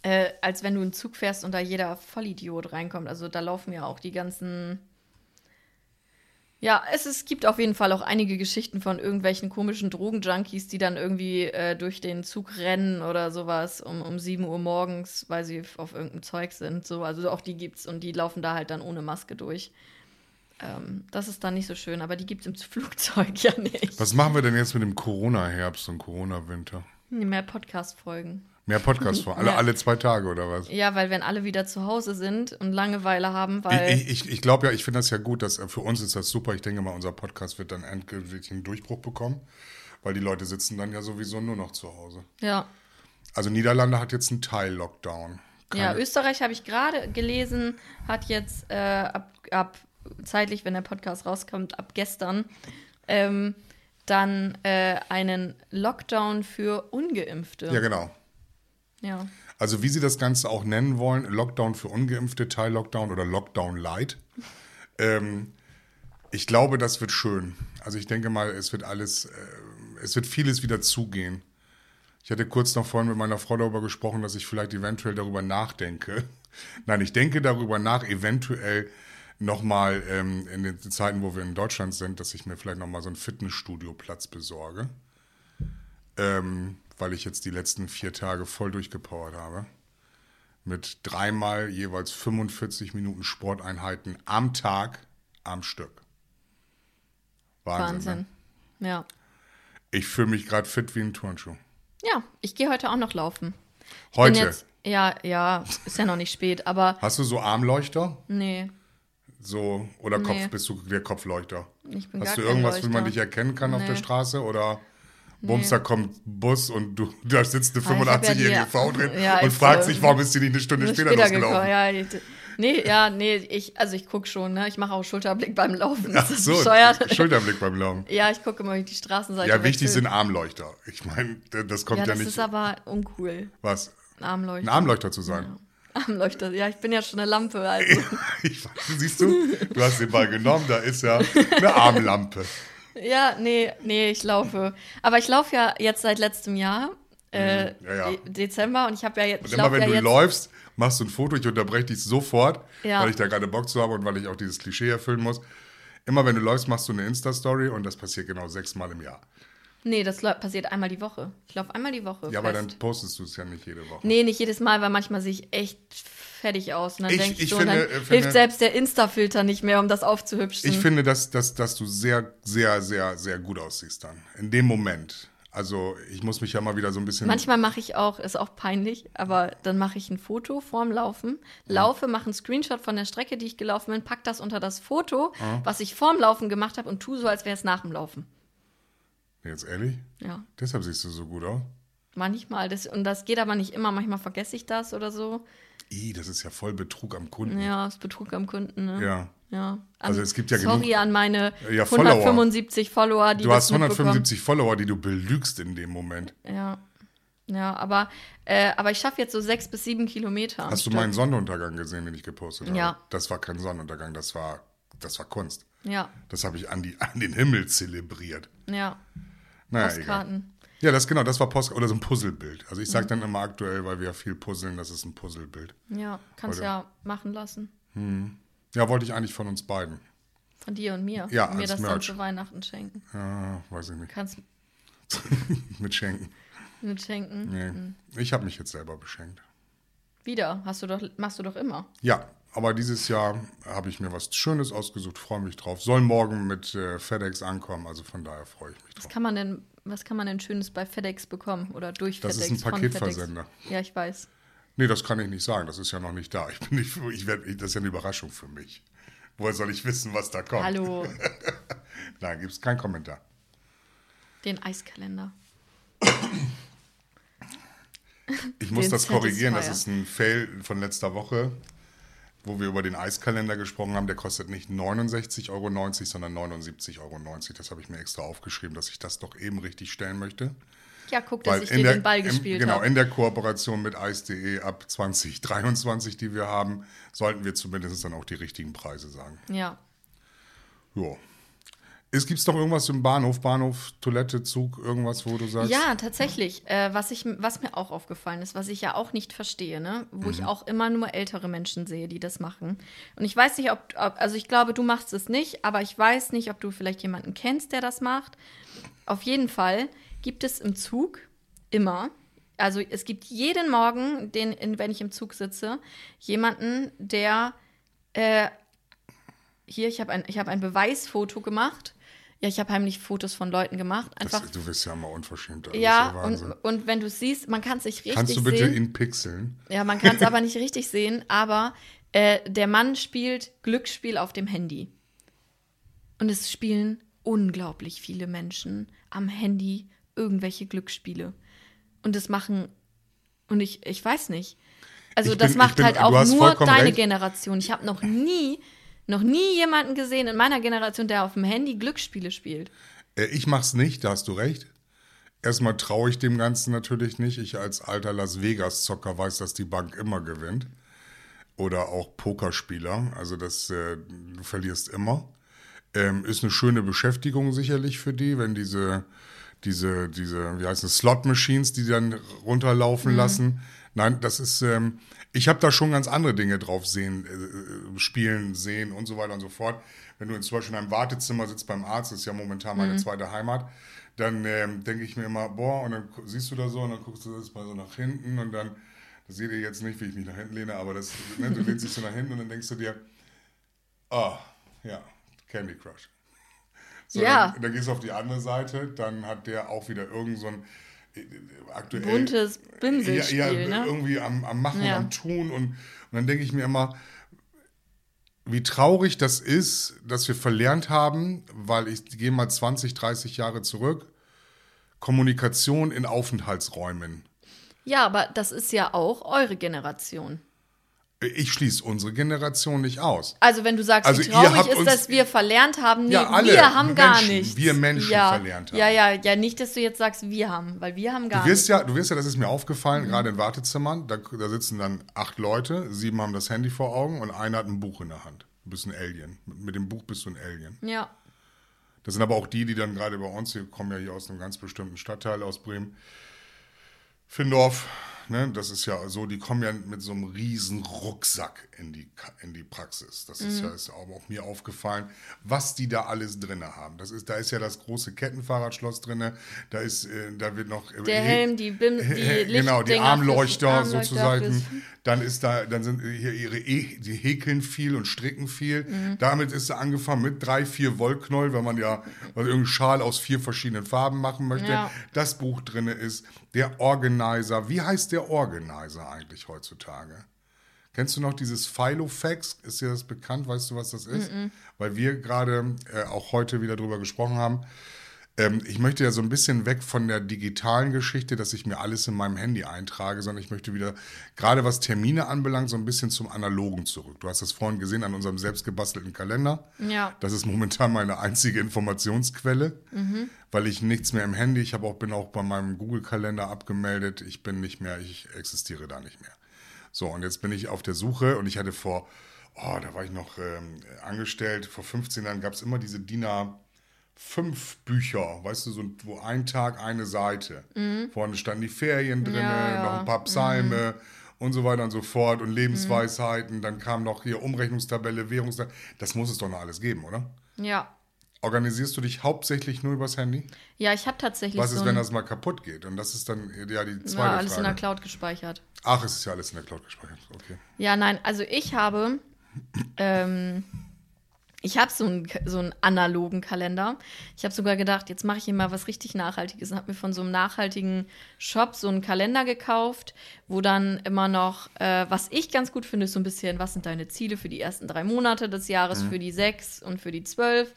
äh, als wenn du einen Zug fährst und da jeder Vollidiot reinkommt. Also da laufen ja auch die ganzen. Ja, es, es gibt auf jeden Fall auch einige Geschichten von irgendwelchen komischen Drogenjunkies, die dann irgendwie äh, durch den Zug rennen oder sowas um, um 7 Uhr morgens, weil sie auf irgendeinem Zeug sind. So, also auch die gibt's und die laufen da halt dann ohne Maske durch. Ähm, das ist dann nicht so schön, aber die gibt es im Flugzeug ja nicht. was machen wir denn jetzt mit dem Corona-Herbst und Corona-Winter? Mehr Podcast-Folgen. Mehr Podcasts vor, alle, Ja. alle zwei Tage oder was? Ja, weil wenn alle wieder zu Hause sind und Langeweile haben, weil. Ich, ich, ich glaube ja, ich finde das ja gut, dass äh, für uns ist das super. Ich denke mal, unser Podcast wird dann endgültig einen Durchbruch bekommen, weil die Leute sitzen dann ja sowieso nur noch zu Hause. ja. Also Niederlande hat jetzt einen Teil-Lockdown. Ja, Österreich habe ich gerade gelesen, hat jetzt äh, ab, ab zeitlich, wenn der Podcast rauskommt, ab gestern ähm, dann äh, einen Lockdown für Ungeimpfte. Ja, genau. Ja. Also wie sie das Ganze auch nennen wollen, Lockdown für Ungeimpfte, Teil-Lockdown oder Lockdown Light. ähm, ich glaube, das wird schön. Also ich denke mal, es wird alles, äh, es wird vieles wieder zugehen. Ich hatte kurz noch vorhin mit meiner Frau darüber gesprochen, dass ich vielleicht eventuell darüber nachdenke. Nein, ich denke darüber nach, eventuell nochmal ähm, in den Zeiten, wo wir in Deutschland sind, dass ich mir vielleicht nochmal so einen Fitnessstudio-Platz besorge. Ähm, weil ich jetzt die letzten vier Tage voll durchgepowert habe. Mit dreimal jeweils 45 Minuten Sporteinheiten am Tag am Stück. Wahnsinn. Wahnsinn. Ne? Ja. Ich fühle mich gerade fit wie ein Turnschuh. Ja, ich gehe heute auch noch laufen. Ich Heute. Jetzt, ja, ja, ist ja noch nicht spät, aber Hast du so Armleuchter? nee, So, oder Kopf, Nee. bist du der Kopfleuchter? ich bin Hast gar du irgendwas, wie man dich erkennen kann auf der Nee. Straße? Oder Bums, da kommt Bus und du, da sitzt eine Ah, ich hab ja 85-jährige Frau drin Ja, und fragt sich, warum ist die nicht eine Stunde später, später losgelaufen? ja. Nee, ja, nee, ich, also ich gucke schon, ne? Ich mache auch Schulterblick beim Laufen. Ach Ist das so, bescheuert? Schulterblick beim Laufen. Ja, ich gucke immer die Straßenseite. Ja, wichtig wechseln. sind Armleuchter. Ich meine, das kommt Ja, ja, das nicht. ist aber uncool. was? Ein Armleuchter. Ein Armleuchter zu sein. Armleuchter. Ja, ich bin ja schon eine Lampe. Also. Ich, siehst du, du hast den Ball genommen, da ist ja eine Armlampe. Ja, nee, nee, ich laufe. Aber ich laufe ja jetzt seit letztem Jahr. Äh, Mhm. ja, ja. De Dezember und ich habe ja jetzt. Und immer wenn ja du jetzt, läufst, machst du ein Foto, ich unterbreche dich sofort, weil ich da gerade Bock zu habe und weil ich auch dieses Klischee erfüllen muss. Immer wenn du läufst, machst du eine Insta-Story und das passiert genau sechsmal im Jahr. Nee, das passiert einmal die Woche. Ich laufe einmal die Woche. Ja, aber fest. dann postest du es ja nicht jede Woche. Nee, nicht jedes Mal, weil manchmal sehe ich echt fertig aus. Und dann Ich- denke ich, ich so, finde- und äh, dann finde- hilft selbst der Insta-Filter nicht mehr, um das aufzuhübschen. Ich finde, dass, dass, dass du sehr, sehr, sehr, sehr gut aussiehst dann. In dem Moment. Also ich muss mich ja mal wieder so ein bisschen. Manchmal mache ich auch, ist auch peinlich, aber dann mache ich ein Foto vorm Laufen, laufe, mache einen Screenshot von der Strecke, die ich gelaufen bin, pack das unter das Foto, was ich vorm Laufen gemacht habe und tu so, als wäre es nach dem Laufen. Jetzt ehrlich? Ja, Deshalb siehst du so gut aus. manchmal. Das, und das geht aber nicht immer. Manchmal vergesse ich das oder so. Ih, das ist ja voll Betrug am Kunden. Ja, ist Betrug am Kunden. Ne? Ja. Ja. Also es gibt ja sorry genug- an meine Ja, Follower. 175 Follower, die Du hast mitbekommen. 175 Follower, die du belügst in dem Moment. Ja. Ja, aber, äh, aber ich schaffe jetzt so sechs bis sieben Kilometer. Hast du meinen Sonnenuntergang gesehen, den ich gepostet habe? Ja. Das war kein Sonnenuntergang, das war, das war Kunst. Ja, Das habe ich an, die, an den Himmel zelebriert. ja. Naja. Postkarten. Ja, das genau, das war Post oder so ein Puzzlebild. Also ich Mhm. sage dann immer aktuell, weil wir ja viel puzzeln, das ist ein Puzzlebild. Ja, kannst Heute. ja machen lassen. Ja, wollte ich eigentlich von uns beiden. Von dir und mir. Ja, und mir als das dann Merch. zu Weihnachten schenken. Ja, weiß ich nicht. Kannst Mit Schenken. mitschenken. Nee. Ich habe mich jetzt selber beschenkt. Wieder. Hast du doch, machst du doch immer. Ja, aber dieses Jahr habe ich mir was Schönes ausgesucht, freue mich drauf. Soll morgen mit äh, FedEx ankommen, also von daher freue ich mich Was drauf. kann man denn, was kann man denn Schönes bei FedEx bekommen? Oder durch Das ist FedEx? ein von Paketversender. FedEx? Ja, ich weiß. Nee, das kann ich nicht sagen, das ist ja noch nicht da. Ich bin nicht, ich werd, das ist ja eine Überraschung für mich. Woher soll ich wissen, was da kommt? Hallo. Nein, gibt es keinen Kommentar. Den Eiskalender. Ich muss Den das korrigieren, das ist ein Fail von letzter Woche, wo wir über den Eiskalender gesprochen haben. Der kostet nicht 69,90 Euro, sondern 79,90 Euro. Das habe ich mir extra aufgeschrieben, dass ich das doch eben richtig stellen möchte. Ja, guck, dass Weil ich dir der, den Ball gespielt genau, habe. in der Kooperation mit Eis.de ab 2023, die wir haben, sollten wir zumindest dann auch die richtigen Preise sagen. Ja. Jo. Es gibt doch irgendwas im Bahnhof, Bahnhof, Toilette, Zug, irgendwas, wo du sagst. Ja, tatsächlich. Äh, was, ich, was mir auch aufgefallen ist, was ich ja auch nicht verstehe, ne? wo Mhm. ich auch immer nur ältere Menschen sehe, die das machen. Und ich weiß nicht, ob, ob, also ich glaube, du machst es nicht, aber ich weiß nicht, ob du vielleicht jemanden kennst, der das macht. Auf jeden Fall gibt es im Zug immer, also es gibt jeden Morgen, den, in, wenn ich im Zug sitze, jemanden, der äh, hier, ich habe ein, ich hab ein Beweisfoto gemacht. Ja, ich habe heimlich Fotos von Leuten gemacht. Einfach das, du bist ja mal unverschämt. Das ja, ja und, und wenn du es siehst, man kann es nicht richtig Kannst du bitte sehen. ihn pixeln? Ja, man kann es aber nicht richtig sehen, aber äh, der Mann spielt Glücksspiel auf dem Handy. Und es spielen unglaublich viele Menschen am Handy irgendwelche Glücksspiele. Und das machen, und ich, ich weiß nicht. Also das bin- ich macht bin- halt auch nur deine recht. Generation. Ich habe noch nie, noch nie jemanden gesehen in meiner Generation, der auf dem Handy Glücksspiele spielt. Äh, ich mach's nicht, da hast du recht. Erstmal traue ich dem Ganzen natürlich nicht. Ich als alter Las Vegas-Zocker weiß, dass die Bank immer gewinnt. Oder auch Pokerspieler. Also das, äh, du verlierst immer. Ähm, ist eine schöne Beschäftigung sicherlich für die, wenn diese, diese, diese, wie heißt es, Slot-Machines, die dann runterlaufen lassen. Nein, das ist, ähm, ich habe da schon ganz andere Dinge drauf sehen, äh, spielen, sehen und so weiter und so fort. Wenn du zum Beispiel in einem Wartezimmer sitzt beim Arzt, das ist ja momentan meine zweite Heimat, dann ähm, denke ich mir immer, boah, und dann siehst du da so und dann guckst du das mal so nach hinten und dann, das seht ihr jetzt nicht, wie ich mich nach hinten lehne, aber das, ne, du lehnst dich so nach hinten und dann denkst du dir, ah, ja, Candy Crush. So, Ja. Dann, dann gehst du auf die andere Seite, dann hat der auch wieder irgend so ein äh, äh, aktuell Buntes Bimselspiel, ja, ja, ne? irgendwie am, am Machen Ja. und am Tun und, und dann denke ich mir immer, wie traurig das ist, dass wir verlernt haben, weil ich gehe mal 20, 30 Jahre zurück, Kommunikation in Aufenthaltsräumen. Ja, aber das ist ja auch eure Generation. Ich schließe unsere Generation nicht aus. Also wenn du sagst, Also wie traurig ist, dass wir verlernt haben, nee, Ja, alle wir haben gar Menschen, nichts. wir Menschen ja, verlernt haben. Ja, ja, ja, nicht, dass du jetzt sagst, wir haben, weil wir haben gar Du wirst nichts. ja, du wirst ja, das ist mir aufgefallen, Mhm. gerade in Wartezimmern, da, da sitzen dann acht Leute, sieben haben das Handy vor Augen und einer hat ein Buch in der Hand. Du bist ein Alien. Mit, mit dem Buch bist du ein Alien. Ja, Das sind aber auch die, die dann gerade bei uns, wir kommen ja hier aus einem ganz bestimmten Stadtteil aus Bremen, Findorf, ne, das ist ja so, die kommen ja mit so einem riesen Rucksack in die, in die Praxis. Das ist ja ist aber auch mir aufgefallen, was die da alles drin haben. Das ist, da ist ja das große Kettenfahrradschloss drin, da ist, äh, da wird noch... der Helm, die Bim, die genau, die Armleuchter, Armleuchter sozusagen. Dann ist da, dann sind hier ihre e die häkeln viel und stricken viel. Mhm. Damit ist sie angefangen mit drei, vier Wollknäuel, wenn man ja also irgendeinen Schal aus vier verschiedenen Farben machen möchte. Ja. Das Buch drin ist der Organizer. Wie heißt der Organizer eigentlich heutzutage? Kennst du noch dieses Filofax? Ist dir das bekannt? Weißt du, was das ist? Weil wir gerade äh, auch heute wieder drüber gesprochen haben. Ähm, ich möchte ja so ein bisschen weg von der digitalen Geschichte, dass ich mir alles in meinem Handy eintrage, sondern ich möchte wieder, gerade was Termine anbelangt, so ein bisschen zum Analogen zurück. Du hast das vorhin gesehen an unserem selbstgebastelten Kalender. Ja. Das ist momentan meine einzige Informationsquelle, weil ich nichts mehr im Handy, ich habe auch, bin auch bei meinem Google-Kalender abgemeldet. Ich bin nicht mehr, ich existiere da nicht mehr. So, und jetzt bin ich auf der Suche und ich hatte vor, oh, da war ich noch ähm, angestellt, vor 15 Jahren gab es immer diese DIN A5 Bücher, weißt du, so, wo ein Tag eine Seite. Vorne standen die Ferien drin, Mhm. Ja. Mhm. noch ein paar Psalme und so weiter und so fort und Lebensweisheiten. Dann kam noch hier Umrechnungstabelle, Währungstabelle. Das muss es doch noch alles geben, oder? Ja. Organisierst du dich hauptsächlich nur übers Handy? Ja, ich habe tatsächlich Was so ist, wenn das mal kaputt geht? Und das ist dann ja die zweite ja, alles in der Frage. Cloud gespeichert. Ach, es ist ja alles in der Cloud gespeichert. Okay. Ja, nein, also ich habe, ähm, ich habe so einen, so einen analogen Kalender. Ich habe sogar gedacht, jetzt mache ich hier mal was richtig Nachhaltiges und habe mir von so einem nachhaltigen Shop so einen Kalender gekauft, wo dann immer noch, äh, was ich ganz gut finde, ist so ein bisschen, was sind deine Ziele für die ersten drei Monate des Jahres, für die sechs und für die zwölf.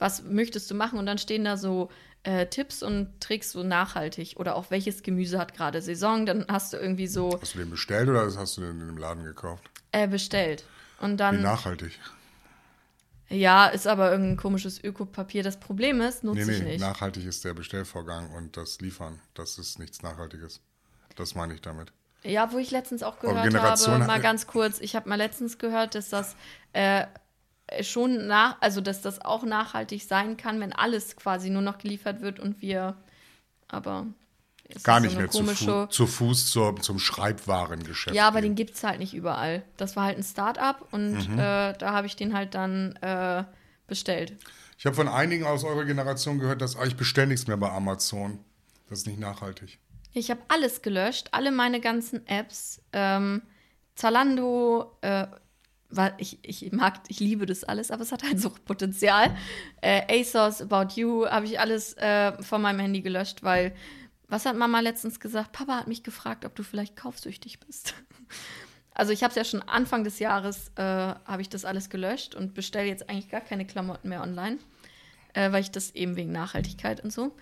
Was möchtest du machen? Und dann stehen da so äh, Tipps und Tricks so nachhaltig oder auch welches Gemüse hat gerade Saison. Dann hast du irgendwie so Hast du den bestellt oder hast du den in dem Laden gekauft? äh, bestellt. Und Wie dann nachhaltig? Ja, ist aber irgendein komisches Ökopapier. Das Problem ist, nutze Nee, ich nee, nicht. nachhaltig ist der Bestellvorgang und das Liefern. Das ist nichts Nachhaltiges. Das meine ich damit. Ja, wo ich letztens auch gehört habe, mal ganz kurz, ich habe mal letztens gehört, dass das äh, schon nach, also dass das auch nachhaltig sein kann, wenn alles quasi nur noch geliefert wird und wir, aber es Gar nicht so mehr zu, Fu zu Fuß zur, zum Schreibwarengeschäft. Ja, aber gehen. den gibt es halt nicht überall. Das war halt ein Start-up und Mhm. äh, da habe ich den halt dann äh, bestellt. Ich habe von einigen aus eurer Generation gehört, dass ah, ich bestelle nichts mehr bei Amazon. Das ist nicht nachhaltig. Ich habe alles gelöscht, alle meine ganzen Apps, ähm, Zalando, äh, weil ich, ich mag, ich liebe das alles, aber es hat halt Suchtpotenzial. Äh, ASOS, About You, habe ich alles äh, von meinem Handy gelöscht, weil, was hat Mama letztens gesagt? Papa hat mich gefragt, ob du vielleicht kaufsüchtig bist. Also ich habe es ja schon Anfang des Jahres, äh, habe ich das alles gelöscht und bestelle jetzt eigentlich gar keine Klamotten mehr online, äh, weil ich das eben wegen Nachhaltigkeit und so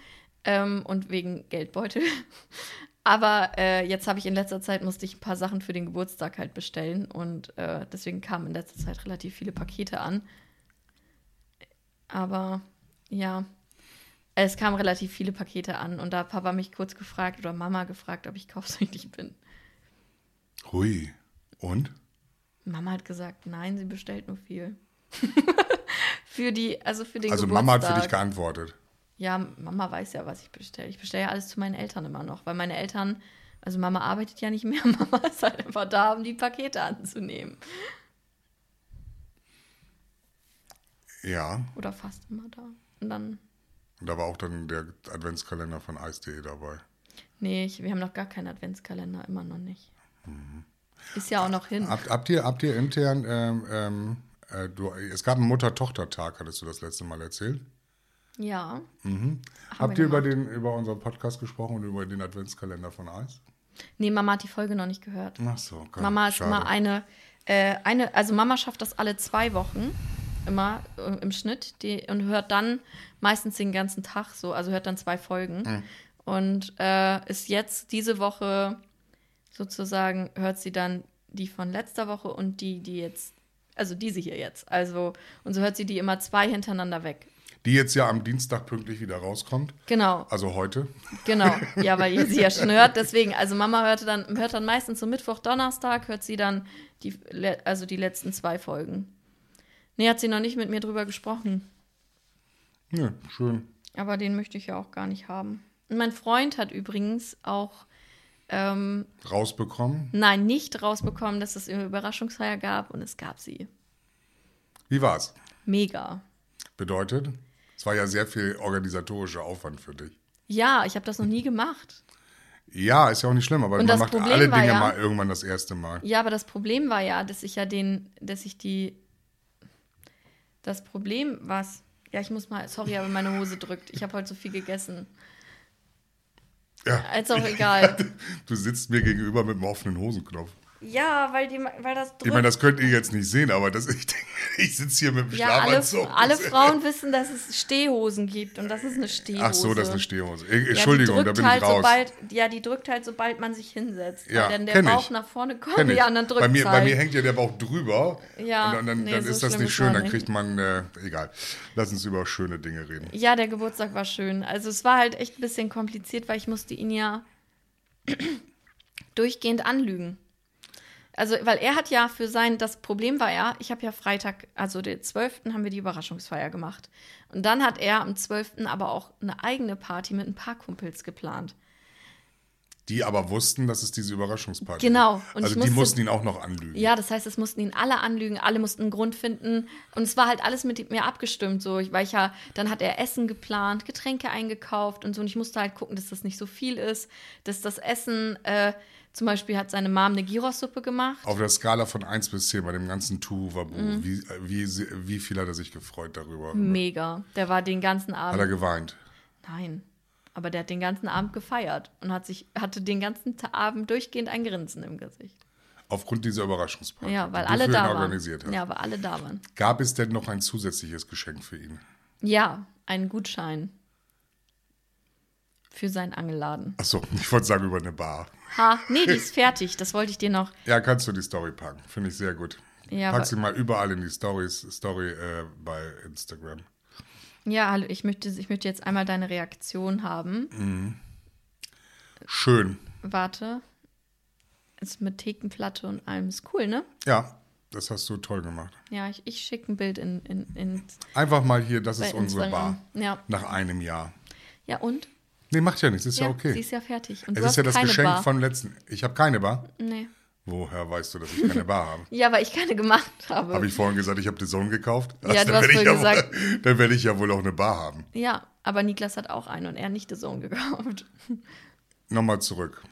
ähm, und wegen Geldbeutel. Aber äh, jetzt habe ich in letzter Zeit, musste ich ein paar Sachen für den Geburtstag halt bestellen und äh, deswegen kamen in letzter Zeit relativ viele Pakete an. Aber ja, Es kamen relativ viele Pakete an und da hat Papa mich kurz gefragt oder Mama gefragt, ob ich kaufsüchtig bin. Hui. Und? Mama hat gesagt, nein, sie bestellt nur viel. für die, also für den Also Geburtstag. Mama hat für dich geantwortet. Ja, Mama weiß ja, was ich bestelle. Ich bestelle ja alles zu meinen Eltern immer noch, weil meine Eltern, also Mama arbeitet ja nicht mehr, Mama ist halt einfach da, um die Pakete anzunehmen. Ja. Oder fast immer da. Und dann, Und da war auch dann der Adventskalender von Eis.de dabei. nee, ich, wir haben noch gar keinen Adventskalender, immer noch nicht. Ist ja auch noch hin. Habt, habt, ihr, habt ihr intern, ähm, ähm, äh, du, es gab einen Mutter-Tochter-Tag, hattest du das letzte Mal erzählt? Ja. Habt wir ihr über, den, über unseren Podcast gesprochen und über den Adventskalender von Eis? Nee, Mama hat die Folge noch nicht gehört. Ach so, okay. Mama ist Schade. immer eine, äh, eine, also Mama schafft das alle zwei Wochen, immer äh, im Schnitt, die, und hört dann meistens den ganzen Tag so, also hört dann zwei Folgen. Hm. Und äh, ist jetzt diese Woche sozusagen, hört sie dann die von letzter Woche und die, die jetzt, also diese hier jetzt. Also, und so hört sie die immer zwei hintereinander weg. Die jetzt ja am Dienstag pünktlich wieder rauskommt. Genau. Also heute. Genau, ja, weil ihr sie ja schon hört. Deswegen, also Mama hörte dann, hört dann meistens so Mittwoch, Donnerstag, hört sie dann die, also die letzten zwei Folgen. Nee, hat sie noch nicht mit mir drüber gesprochen. Ja, schön. Aber den möchte ich ja auch gar nicht haben. Und mein Freund hat übrigens auch, ähm, Rausbekommen. nein, nicht rausbekommen, dass es eine Überraschungsfeier gab und es gab sie. Wie war's? Mega. Bedeutet, es war ja sehr viel organisatorischer Aufwand für dich. Ja, ich habe das noch nie gemacht. Ja, ist ja auch nicht schlimm, aber Und man macht Problem alle Dinge ja- mal irgendwann das erste Mal. Ja, aber das Problem war ja, dass ich ja den, dass ich die. Das Problem, was. Ja, ich muss mal. Sorry, aber meine Hose drückt. Ich habe heute so viel gegessen. Ja. Ist auch egal. Du sitzt mir gegenüber mit einem offenen Hosenknopf. Ja, weil, die, weil das drückt. Ich meine, das könnt ihr jetzt nicht sehen, aber das, ich, denke, ich sitze hier mit dem ja, alle, Schlafanzug. alle Frauen wissen, dass es Stehhosen gibt und das ist eine Stehhose. Ach so, das ist eine Stehhose. Ich- Ja, Entschuldigung, da bin halt ich raus. Sobald, ja, die drückt halt, sobald man sich hinsetzt. Ja, dann der kenn ich. Bauch nach vorne kommt, ja, und dann drückt bei, mir, halt. bei mir hängt ja der Bauch drüber. Ja, und dann, dann, nee, dann so ist das nicht schön, dann kriegt man, äh, egal. Lass uns über schöne Dinge reden. Ja, der Geburtstag war schön. Also es war halt echt ein bisschen kompliziert, weil ich musste ihn ja durchgehend anlügen. Also, weil er hat ja für sein, das Problem war ja, ich habe ja Freitag, also den 12. haben wir die Überraschungsfeier gemacht. Und dann hat er am 12. aber auch eine eigene Party mit ein paar Kumpels geplant. Die aber wussten, dass es diese Überraschungsparty Genau. gibt. Und Also ich die musste- mussten ihn auch noch anlügen. Ja, das heißt, es mussten ihn alle anlügen, alle mussten einen Grund finden. Und es war halt alles mit mir abgestimmt, so, weil ich ja, dann hat er Essen geplant, Getränke eingekauft und so. Und ich musste halt gucken, dass das nicht so viel ist, dass das Essen, äh, zum Beispiel hat seine Mom eine Gyros-Suppe gemacht. Auf der Skala von 1 bis 10 bei dem ganzen Tuvabu, Mhm. wie, wie, sie- wie viel hat er sich gefreut darüber? Mega. Der war den ganzen Hat er Abend. geweint? Nein. Aber der hat den ganzen Abend gefeiert und hat sich, hatte den ganzen Abend durchgehend ein Grinsen im Gesicht. Aufgrund dieser Überraschungsparty, Ja, weil alle da waren. Ja, weil alle da waren. Gab es denn noch ein zusätzliches Geschenk für ihn? Ja, einen Gutschein. Für seinen Angelladen. Achso, ich wollte sagen über eine Bar. Ha, nee, die ist fertig. Das wollte ich dir noch. Ja, kannst du die Story packen. Finde ich sehr gut. Ja, Pack sie mal überall in die Stories, Story äh, bei Instagram. Ja, hallo, ich möchte, ich möchte jetzt einmal deine Reaktion haben. Schön. Warte. Ist mit Thekenplatte und allem. Ist cool, ne? Ja, das hast du toll gemacht. Ja, ich, ich schicke ein Bild in, in, in Einfach mal hier, das ist unsere Instagram. Bar. Ja. Nach einem Jahr. Ja, und? Nee, macht ja nichts, ist ja, Ja, okay. sie ist ja fertig. Und es ist ja das Geschenk Bar. von letzten. Ich habe keine Bar. Nee. Woher weißt du, dass ich keine Bar habe? Ja, weil ich keine gemacht habe. Habe ich vorhin gesagt, ich habe The Zone gekauft? Ja, du dann hast werde ich ja gesagt- Wohl, dann werde ich ja wohl auch eine Bar haben. Ja, aber Niklas hat auch einen und er nicht The Zone gekauft. Nochmal zurück.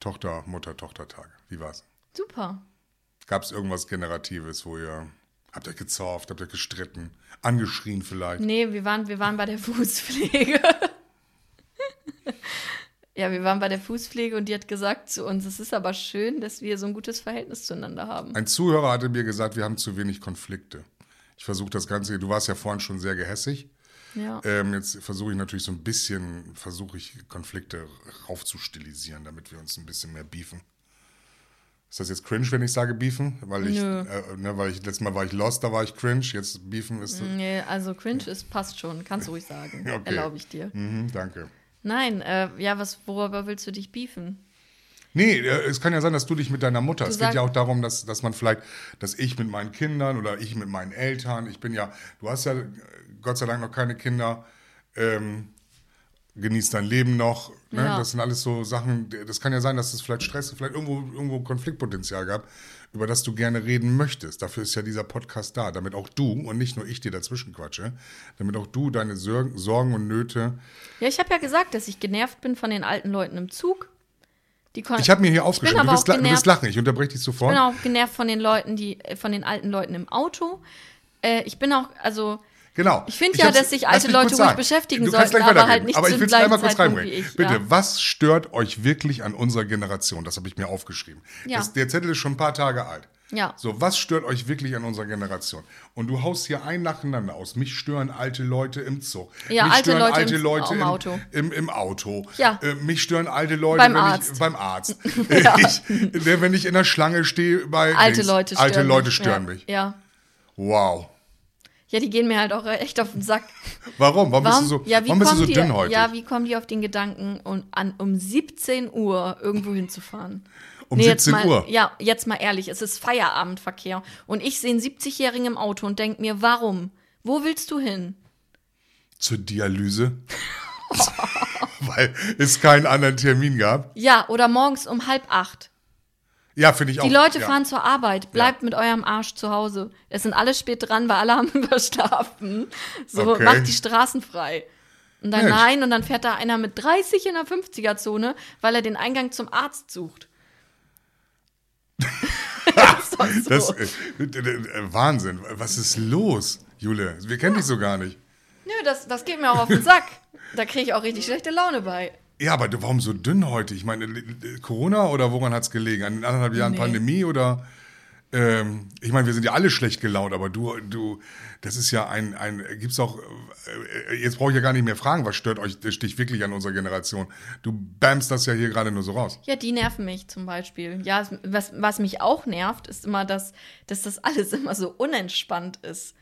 Tochter, Mutter, Tochtertag. Wie war's? Super. Gab es irgendwas Generatives, wo ihr. Habt ihr gezorft, habt ihr gestritten, angeschrien vielleicht? Nee, wir waren, wir waren bei der Fußpflege. Ja, wir waren bei der Fußpflege und die hat gesagt zu uns, es ist aber schön, dass wir so ein gutes Verhältnis zueinander haben. Ein Zuhörer hatte mir gesagt, wir haben zu wenig Konflikte. Ich versuche das Ganze, du warst ja vorhin schon sehr gehässig. Ja. Ähm, jetzt versuche ich natürlich so ein bisschen, versuche ich Konflikte raufzustilisieren, damit wir uns ein bisschen mehr beefen. Ist das jetzt cringe, wenn ich sage beefen? Weil ich, äh, ne, weil ich letztes Mal war ich lost, da war ich cringe. Jetzt beefen ist. Nee, also cringe ist, passt schon. Kannst du ruhig sagen. Okay. Erlaube ich dir. Mhm, danke. Nein, äh, ja, was, worüber willst du dich beefen? Nee, äh, es kann ja sein, dass du dich mit deiner Mutter. Du es geht ja auch darum, dass, dass man vielleicht, dass ich mit meinen Kindern oder ich mit meinen Eltern, ich bin ja, du hast ja äh, Gott sei Dank noch keine Kinder, ähm, genießt dein Leben noch. Ne? Ja. Das sind alles so Sachen, das kann ja sein, dass es vielleicht Stress, vielleicht irgendwo, irgendwo Konfliktpotenzial gab, über das du gerne reden möchtest. Dafür ist ja dieser Podcast da, damit auch du und nicht nur ich dir dazwischen quatsche, damit auch du deine Sor- Sorgen und Nöte. Ja, ich habe ja gesagt, dass ich genervt bin von den alten Leuten im Zug. Ich habe mir hier aufgeschrieben, du wirst, du wirst lachen, ich unterbreche dich Ich sofort. bin auch genervt von den Leuten, die, äh, von den alten Leuten im Auto. Äh, ich bin auch, also, Genau. Ich finde ja, dass sich alte mich Leute ruhig beschäftigen sollten, aber halt nicht aber ich will es einmal kurz reinbringen. ich, Bitte, ja. was stört euch wirklich an unserer Generation? Das habe ich mir aufgeschrieben. Ja. Das, der Zettel ist schon ein paar Tage alt. Ja. So, was stört euch wirklich an unserer Generation? Und du haust hier ein nacheinander aus. Mich stören alte Leute im Zoo. Ja, mich alte stören Leute alte im- Leute im Auto. Im, im Auto. Ja. Äh, mich stören alte Leute Beim Arzt. Ich, beim Arzt. Ja. ich, der, wenn ich in der Schlange stehe bei alte Dings. Leute stören Alte Leute mich. stören ja. mich. Ja. Wow. Ja, die gehen mir halt auch echt auf den Sack. Warum? Warum, bist du so, ja, warum bist du so die, dünnhäutig? Ja, wie kommen die auf den Gedanken, um, an, um 17 Uhr irgendwo hinzufahren? Um jetzt 17 mal, Uhr? Ja, jetzt mal ehrlich, es ist Feierabendverkehr. Und ich sehe einen 70-Jährigen im Auto und denke mir, warum? Wo willst du hin? Zur Dialyse. Weil es keinen anderen Termin gab. Ja, oder morgens um halb acht. Ja, finde ich auch. Die Leute ja. fahren zur Arbeit. Bleibt mit eurem Arsch zu Hause. Es sind alle spät dran, weil alle haben überschlafen. So, Okay. macht die Straßen frei. Und dann Mensch. nein, und dann fährt da einer mit 30 in der 50er-Zone, weil er den Eingang zum Arzt sucht. das. Das, äh, äh, äh, Wahnsinn. Was ist los, Jule? Wir kennen dich so gar nicht. Nö, das, das geht mir auch auf den Sack. Da kriege ich auch richtig schlechte Laune bei. Ja, aber warum so dünn heute? Ich meine, Corona oder woran hat es gelegen? An den anderthalb Jahren Nee. Pandemie oder? Ähm, ich meine, wir sind ja alle schlecht gelaunt, aber du, du, das ist ja ein, ein gibt's auch, äh, jetzt brauche ich ja gar nicht mehr fragen, was stört euch, dich wirklich an unserer Generation? Du bamst das ja hier gerade nur so raus. Ja, die nerven mich zum Beispiel. Ja, was, was mich auch nervt, ist immer, dass, dass das alles immer so unentspannt ist.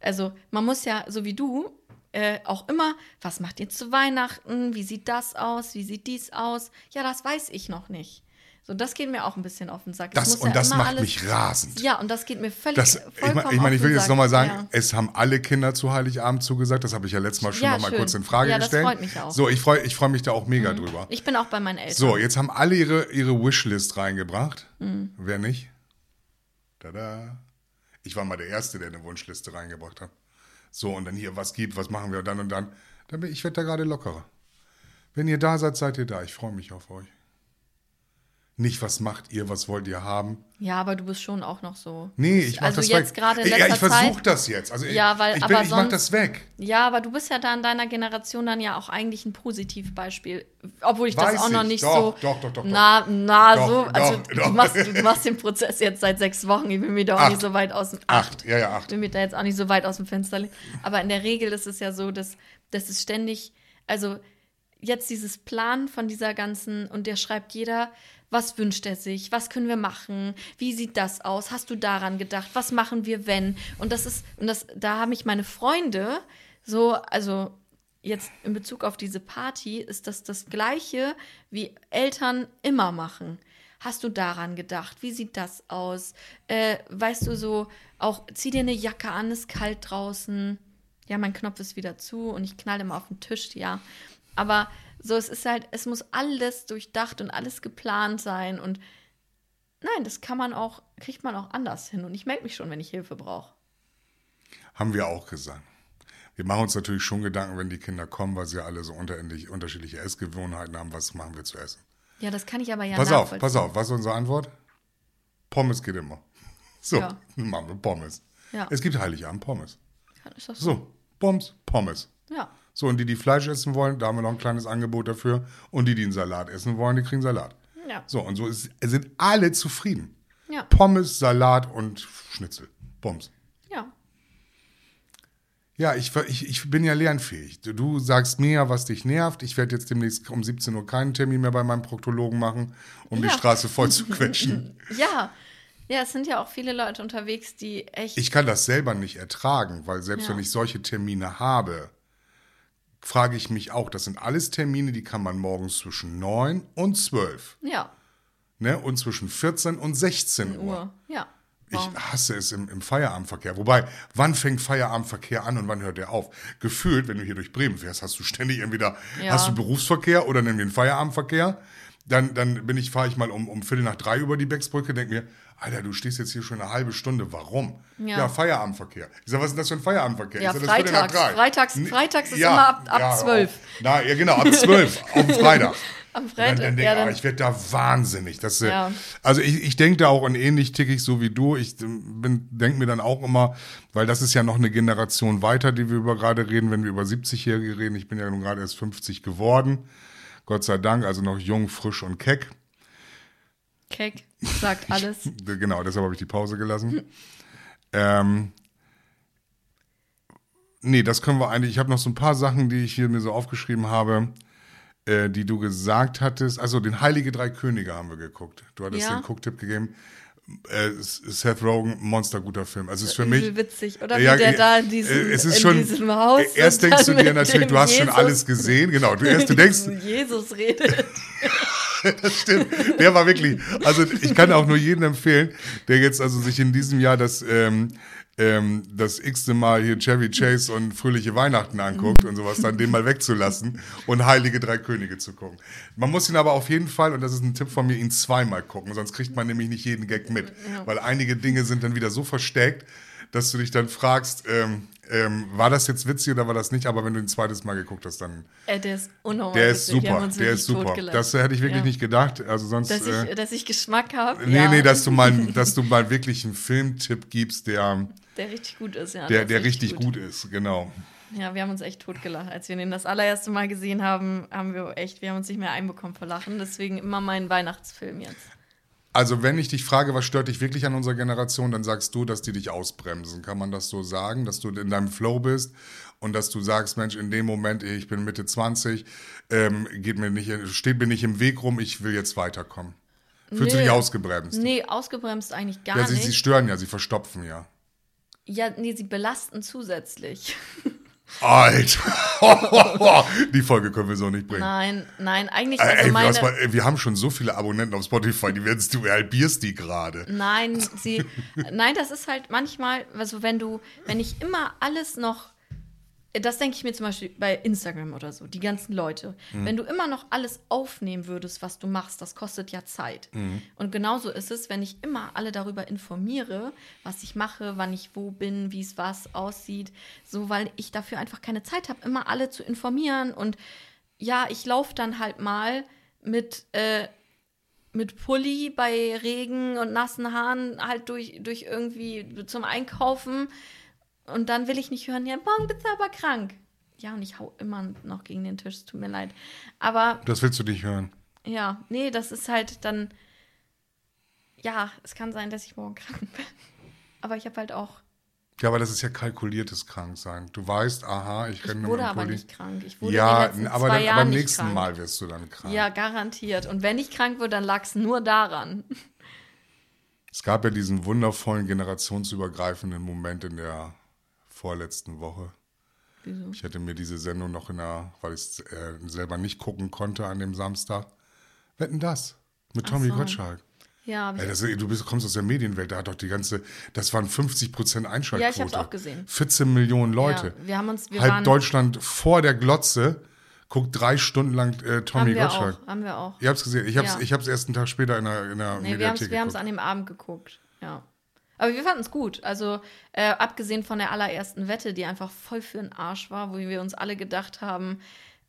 Also, man muss ja, so wie du, äh, auch immer, was macht ihr zu Weihnachten? Wie sieht das aus? Wie sieht dies aus? Ja, das weiß ich noch nicht. So, das geht mir auch ein bisschen auf den Sack. Das, und ja das macht alles- mich rasend. Ja, und das geht mir völlig Das, ich meine, ich, mein, ich will jetzt nochmal sagen, Ja. es haben alle Kinder zu Heiligabend zugesagt. Das habe ich ja letztes Mal schon Ja, nochmal kurz in Frage Ja, das gestellt. freut mich auch. Mhm. So, ich freue ich freu mich da auch mega drüber. Ich bin auch bei meinen Eltern. So, jetzt haben alle ihre, ihre Wishlist reingebracht. Mhm. Wer nicht? Tada. Ich war mal der Erste, der eine Wunschliste reingebracht hat. So, und dann hier, was gibt, was machen wir dann und dann. dann bin, ich werde da gerade lockerer. Wenn ihr da seid, seid ihr da. Ich freue mich auf euch. Nicht, was macht ihr, was wollt ihr haben. Ja, aber du bist schon auch noch so. Nee, ich mach also das jetzt weg. gerade in ja, letzter ich versuche das jetzt. Also Ja, weil- ich, aber bin, ich mach sonst- das weg. Ja, aber du bist ja da in deiner Generation dann ja auch eigentlich ein Positivbeispiel. Obwohl ich Weiß das auch noch ich. nicht Doch, so. doch, doch, doch. Na, na, Doch, so. Also doch, du, doch. Machst, du machst den Prozess jetzt seit sechs Wochen. Ich will mir da auch Acht. nicht so weit aus dem. Acht, ja, ja, acht. Ich will mir da jetzt auch nicht so weit aus dem Fenster legen. Aber in der Regel ist es ja so, dass, dass es ständig, also jetzt dieses Plan von dieser ganzen, und der schreibt jeder, was wünscht er sich, was können wir machen, wie sieht das aus, hast du daran gedacht, was machen wir, wenn? Und das ist, und das, da haben mich meine Freunde so, also jetzt in Bezug auf diese Party, ist das das Gleiche, wie Eltern immer machen. Hast du daran gedacht? Wie sieht das aus? Äh, weißt du so, auch zieh dir eine Jacke an, ist kalt draußen. Ja, mein Knopf ist wieder zu und ich knall immer auf den Tisch, ja. Aber so, es ist halt, es muss alles durchdacht und alles geplant sein. Und nein, das kann man auch, kriegt man auch anders hin. Und ich melde mich schon, wenn ich Hilfe brauche. Haben wir auch gesagt. Wir machen uns natürlich schon Gedanken, wenn die Kinder kommen, weil sie ja alle so unterschiedliche Essgewohnheiten haben, was machen wir zu essen. Ja, das kann ich aber ja pass auf, pass auf, was ist unsere Antwort? Pommes geht immer. So, Ja. machen wir Pommes. Ja. Es gibt Heiligabend Pommes. Das so? So, Pommes, Pommes. Ja. So, und die, die Fleisch essen wollen, da haben wir noch ein kleines Angebot dafür. Und die, die einen Salat essen wollen, die kriegen Salat. Ja. So, und so ist, sind alle zufrieden. Ja. Pommes, Salat und Schnitzel. Pommes. Ja. Ja, ich, ich, ich bin ja lernfähig. Du, sagst mir ja, was dich nervt. Ich werde jetzt demnächst um 17 Uhr keinen Termin mehr bei meinem Proktologen machen, um die Ja. Straße voll zu quetschen. Ja. Ja, es sind ja auch viele Leute unterwegs, die echt. Ich kann das selber nicht ertragen, weil selbst Ja. wenn ich solche Termine habe, frage ich mich auch, das sind alles Termine, die kann man morgens zwischen 9 und 12. ja, Ne? Und zwischen 14 und 16 Uhr. Uhr. Ja. Ich Warum? hasse es im, im Feierabendverkehr. Wobei, wann fängt Feierabendverkehr an und wann hört der auf? Gefühlt, wenn du hier durch Bremen fährst, hast du ständig entweder Ja. hast du Berufsverkehr oder nimm den Feierabendverkehr. Dann, dann bin ich, fahre ich mal um, um Viertel nach drei über die Becksbrücke, denke mir, Alter, du stehst jetzt hier schon eine halbe Stunde. Warum? Ja. Feierabendverkehr. Ich sage, was ist denn das für ein Feierabendverkehr? Ja, ich sag, freitags. Freitags- freitags ist immer ab- ab ja, 12. auf- Na, ja, genau, ab 12 auf dem Freitag. Am Freitag. Dann, dann denk, ja, ich, dann, ah, ich werde da wahnsinnig. Das, äh, Ja. Also ich, ich denke da auch und ähnlich tickig so wie du. Ich denke mir dann auch immer, weil das ist ja noch eine Generation weiter, die wir über gerade reden, wenn wir über 70-Jährige reden. Ich bin ja nun gerade erst 50 geworden. Gott sei Dank, also noch jung, frisch und keck. Keck sagt alles. Genau, deshalb habe ich die Pause gelassen. ähm, nee, das können wir eigentlich. Ich habe noch so ein paar Sachen, die ich hier mir so aufgeschrieben habe, äh, die du gesagt hattest. Also den Heilige Drei Könige haben wir geguckt. Du hattest Ja. den Gucktipp gegeben. Äh, Seth Rogen, Monster guter Film. Also es ist für Übel mich. witzig, oder? Ja, Wie der ich- da in diesem, äh, es ist schon, diesem Haus. Erst denkst du dir natürlich, du hast schon Jesus- alles gesehen. Genau, du erst du denkst, Jesus redet. das stimmt. Der war wirklich, also ich kann auch nur jedem empfehlen, der jetzt also sich in diesem Jahr das, ähm, ähm, das x-te Mal hier Chevy Chase und Fröhliche Weihnachten anguckt und sowas, dann den mal wegzulassen und Heilige Drei Könige zu gucken. Man muss ihn aber auf jeden Fall, und das ist ein Tipp von mir, ihn zweimal gucken, sonst kriegt man nämlich nicht jeden Gag mit. Weil einige Dinge sind dann wieder so versteckt, dass du dich dann fragst, ähm, ähm, war das jetzt witzig oder war das nicht? Aber wenn du ein zweites Mal geguckt hast, dann Äh, der ist unnormal. der ist witzig. Super, der ist super. Das hätte ich wirklich Ja. nicht gedacht. Also sonst. Dass äh, ich, dass ich Geschmack habe. Nee, ja, nee, dass du mal, dass du mal wirklich einen Filmtipp gibst, der, Der richtig gut ist, ja. der, der richtig gut. ist, genau. Ja, wir haben uns echt totgelacht. Als wir den das allererste Mal gesehen haben, haben wir echt, wir haben uns nicht mehr einbekommen vor Lachen. Deswegen immer mein Weihnachtsfilm jetzt. Also, wenn ich dich frage, was stört dich wirklich an unserer Generation, dann sagst du, dass die dich ausbremsen. Kann man das so sagen, dass du in deinem Flow bist und dass du sagst, Mensch, in dem Moment, ich bin Mitte 20, ähm, geht mir nicht, steht mir nicht im Weg rum, ich will jetzt weiterkommen. Fühlst du Nee. dich ausgebremst? Nee, ausgebremst eigentlich gar ja, sie, nicht. sie stören ja, sie verstopfen ja. ja, nee, sie belasten zusätzlich. Alter, die Folge können wir so nicht bringen. Nein, nein, eigentlich, Äh, also ey, meine, mal, ey, wir haben schon so viele Abonnenten auf Spotify, die werden du halbierst die gerade. Nein, sie, nein, das ist halt manchmal, also wenn du, wenn ich immer alles noch, das denke ich mir zum Beispiel bei Instagram oder so, die ganzen Leute, wenn du immer noch alles aufnehmen würdest, was du machst, das kostet ja Zeit. Und genauso ist es, wenn ich immer alle darüber informiere, was ich mache, wann ich wo bin, wie es was aussieht, so, weil ich dafür einfach keine Zeit habe, immer alle zu informieren und ja, ich laufe dann halt mal mit, äh, mit Pulli bei Regen und nassen Haaren halt durch, durch irgendwie zum Einkaufen. Und dann will ich nicht hören, ja, morgen bist du aber krank. Ja, und ich hau immer noch gegen den Tisch, es tut mir leid. Aber Das willst du nicht hören. ja, nee, das ist halt dann. Ja, es kann sein, dass ich morgen krank bin. Aber ich habe halt auch. Ja, aber das ist ja kalkuliertes Kranksein. Du weißt, aha, ich Ich renne wurde mit dem aber Pulli. nicht krank. Ich wurde in Ja, den letzten aber zwei dann, Jahren beim nächsten krank. Mal wirst du dann krank. Ja, garantiert. Und wenn ich krank wurde, dann lag es nur daran. Es gab ja diesen wundervollen generationsübergreifenden Moment in der vorletzten Woche. Wieso? Ich hatte mir diese Sendung noch in der, weil ich es äh, selber nicht gucken konnte an dem Samstag. Wetten das? Mit Tommy so. Gottschalk. Ja, Ey, das, du bist, kommst aus der Medienwelt, da hat doch die ganze, das waren 50 Prozent Einschaltquote. Ja, ich hab's auch gesehen. 14 Millionen Leute. Ja, wir haben uns, wir Halb waren, Deutschland vor der Glotze guckt drei Stunden lang äh, Tommy haben wir Gottschalk. auch, haben wir auch. Ihr habt's gesehen. Ich hab's, Ja. ich hab's erst einen Tag später in der, in der Nee, wir haben es Mediathek wir haben's geguckt. an dem Abend geguckt, ja. Aber wir fanden es gut. Also, äh, abgesehen von der allerersten Wette, die einfach voll für den Arsch war, wo wir uns alle gedacht haben,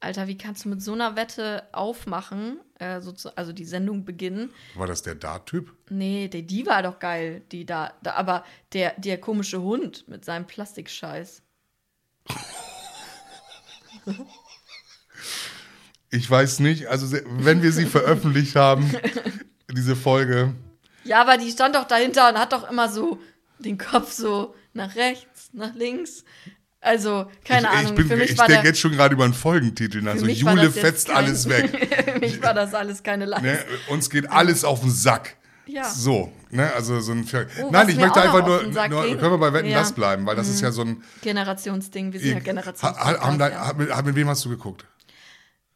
Alter, wie kannst du mit so einer Wette aufmachen, äh, also die Sendung beginnen? War das der Dart-Typ? Nee, die, die war doch geil, die da, da aber der, der komische Hund mit seinem Plastikscheiß. Ich weiß nicht. Also, wenn wir sie veröffentlicht haben, diese Folge. Ja, aber die stand doch dahinter und hat doch immer so den Kopf so nach rechts, nach links. Also, keine ich, Ahnung. Ich, bin- für mich ich denke jetzt schon gerade über einen Folgentitel nach. für So, mich war Jule fetzt kein- alles weg. für mich war das alles keine Leistung. Ne? Uns geht alles auf den Sack. Ja. So, ne? Also so ein Oh, Nein, ich möchte einfach nur, nur können wir bei Wetten Ja. das bleiben, weil das ist ja so ein Generationsding, wir sind ja Generations. Ha- haben da, ja. mit, mit wem hast du geguckt?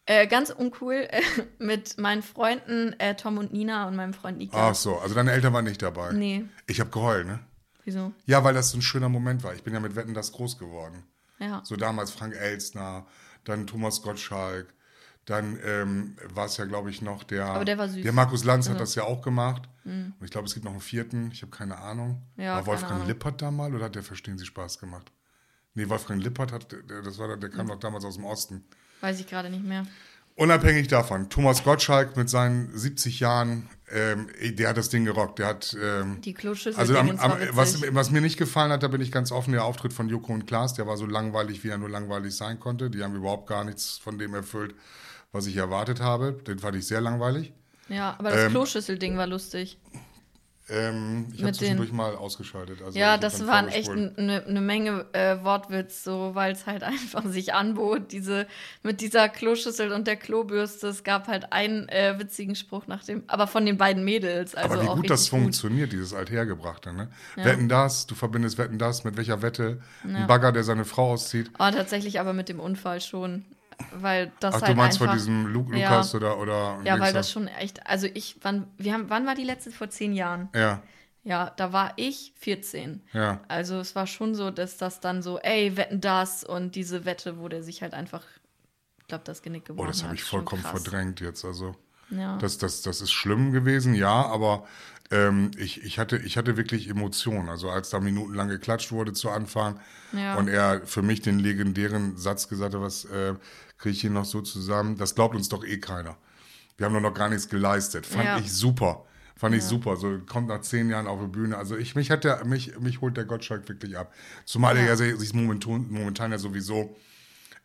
Äh, ganz uncool äh, mit meinen Freunden äh, Tom und Nina und meinem Freund Nika. Ach so, also deine Eltern waren nicht dabei. Nee. Ich habe geheult, ne? Wieso? Ja, weil das so ein schöner Moment war. Ich bin ja mit Wetten das groß geworden. Ja. So damals Frank Elstner, dann Thomas Gottschalk, dann ähm, war es ja, glaube ich, noch der. Aber der war süß. Der Markus Lanz hat das ja auch gemacht. Und ich glaube, es gibt noch einen vierten. Ich habe keine Ahnung. Ja, war Wolfgang Ahnung. Lippert da mal oder hat der Verstehen Sie Spaß gemacht? Nee, Wolfgang Lippert hat, der, das war, der der kam doch damals aus dem Osten. Weiß ich gerade nicht mehr. Unabhängig davon, Thomas Gottschalk mit seinen 70 Jahren, ähm, der hat das Ding gerockt. Der hat. Ähm, Die Kloschüssel. also am, am, was, was mir nicht gefallen hat, da bin ich ganz offen, der Auftritt von Joko und Klaas, der war so langweilig, wie er nur langweilig sein konnte. Die haben überhaupt gar nichts von dem erfüllt, was ich erwartet habe. Den fand ich sehr langweilig. ja, aber das ähm, Kloschüssel-Ding war lustig. Ähm, ich habe zwischendurch mal ausgeschaltet. Also Ja, das waren echt eine ne Menge äh, Wortwitz, so, weil es halt einfach sich anbot, diese, mit dieser Kloschüssel und der Klobürste. Es gab halt einen äh, witzigen Spruch nach dem, aber von den beiden Mädels. Also Aber wie gut das richtig gut. funktioniert, dieses Althergebrachte. Ne? Wetten das, du verbindest Wetten das mit welcher Wette? Ein Bagger, der seine Frau auszieht. Oh, tatsächlich aber mit dem Unfall schon. Weil das Ach, halt du meinst einfach, von diesem Lu Ja. Lukas oder. oder Ja, weil Dings das da? schon echt, also ich, wann, wir haben, wann war die letzte? Vor zehn Jahren. Ja, Ja, da war ich 14. ja. Also es war schon so, dass das dann so, ey, wetten das und diese Wette, wo der sich halt einfach, ich glaube, das Genick gebrochen Oh, hat. das habe ich vollkommen verdrängt jetzt. Also. Ja. Das, das, das ist schlimm gewesen, ja, aber ähm, ich, ich, hatte, ich hatte wirklich Emotionen. Also als da minutenlang geklatscht wurde zu Anfang Ja. und er für mich den legendären Satz gesagt hat, was äh, kriege ich hier noch so zusammen, das glaubt uns doch eh keiner. Wir haben doch noch gar nichts geleistet. Fand Ja. ich super. Fand ich super. So kommt nach zehn Jahren auf die Bühne. Also ich, mich hat der, mich, mich holt der Gottschalk wirklich ab. Zumal er ja sich momentan, momentan ja sowieso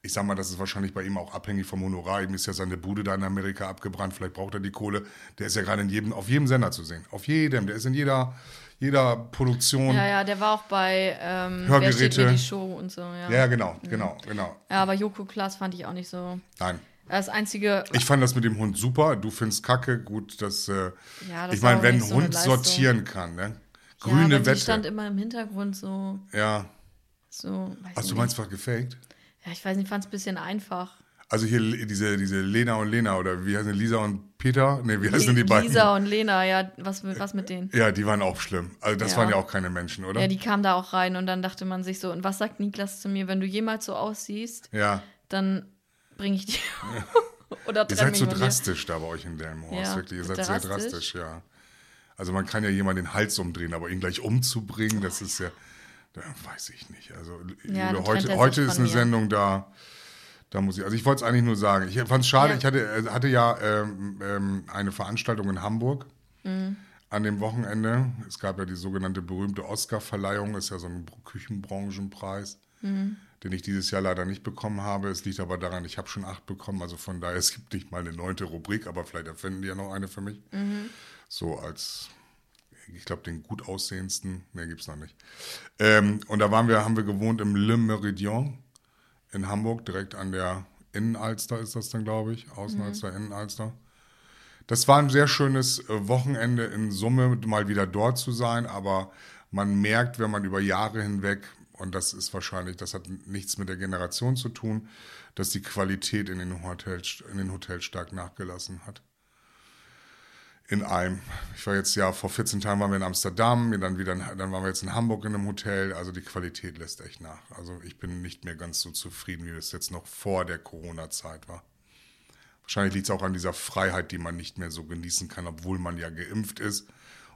ich sag mal, das ist wahrscheinlich bei ihm auch abhängig vom Honorar. Ihm ist ja seine Bude da in Amerika abgebrannt. Vielleicht braucht er die Kohle. Der ist ja gerade in jedem, auf jedem Sender zu sehen. Auf jedem. Der ist in jeder, jeder Produktion. ja, ja, der war auch bei ähm, Hörgeräte. die Show und so, ja. Ja, genau, genau, genau. Ja, aber Joko Klaas fand ich auch nicht so. Nein. Das einzige, Ich fand das mit dem Hund super. Du findest Kacke. Gut, dass. Äh, Ja, das ich war meine, wenn ein so Hund sortieren kann, ne? ja, Grüne aber die stand Wette. immer im Hintergrund so, Ja. so, weiß Ach, du meinst was gefaked? Ja, ich weiß nicht, fand es ein bisschen einfach. Also hier diese, diese Lena und Lena oder wie heißen die? Lisa und Peter? Ne, wie heißen die beiden? Lisa und Lena, ja, was, mit- was mit denen? Ja, die waren auch schlimm. Also das Ja. waren ja auch keine Menschen, oder? Ja, die kam da auch rein und dann dachte man sich so, und was sagt Niklas zu mir, wenn du jemals so aussiehst, ja. dann bringe ich dich oder Ihr seid so drastisch da bei euch in Delmenhorst, Ja, wirklich. Ihr seid sehr drastisch. drastisch, ja. Also man kann ja jemanden den Hals umdrehen, aber ihn gleich umzubringen, das ist ja, da weiß ich nicht. Also Ja, heute, heute ist eine mir. Sendung da, da muss ich, also ich wollte es eigentlich nur sagen. Ich fand es schade, Ja. ich hatte, äh, hatte ja ähm, ähm, eine Veranstaltung in Hamburg Mhm. an dem Wochenende. Es gab ja die sogenannte berühmte Oscar-Verleihung, ist ja so ein Küchenbranchenpreis, Mhm. den ich dieses Jahr leider nicht bekommen habe. Es liegt aber daran, ich habe schon acht bekommen, also von daher, es gibt nicht mal eine neunte Rubrik, aber vielleicht erfinden die ja noch eine für mich. Mhm. So als, ich glaube, den gut aussehendsten, ne, gibt es noch nicht. Ähm, und da waren wir, haben wir gewohnt im Le Méridien in Hamburg, direkt an der Innenalster ist das dann, glaube ich. Außenalster, Innenalster. Das war ein sehr schönes äh, Wochenende in Summe, mal wieder dort zu sein, aber man merkt, wenn man über Jahre hinweg, und das ist wahrscheinlich, das hat nichts mit der Generation zu tun, dass die Qualität in den Hotels, in den Hotels stark nachgelassen hat. In allem. Ich war jetzt ja, vor 14 Tagen waren wir in Amsterdam, dann wieder, dann waren wir jetzt in Hamburg in einem Hotel. Also die Qualität lässt echt nach. Also ich bin nicht mehr ganz so zufrieden, wie es jetzt noch vor der Corona-Zeit war. Wahrscheinlich liegt es auch an dieser Freiheit, die man nicht mehr so genießen kann, obwohl man ja geimpft ist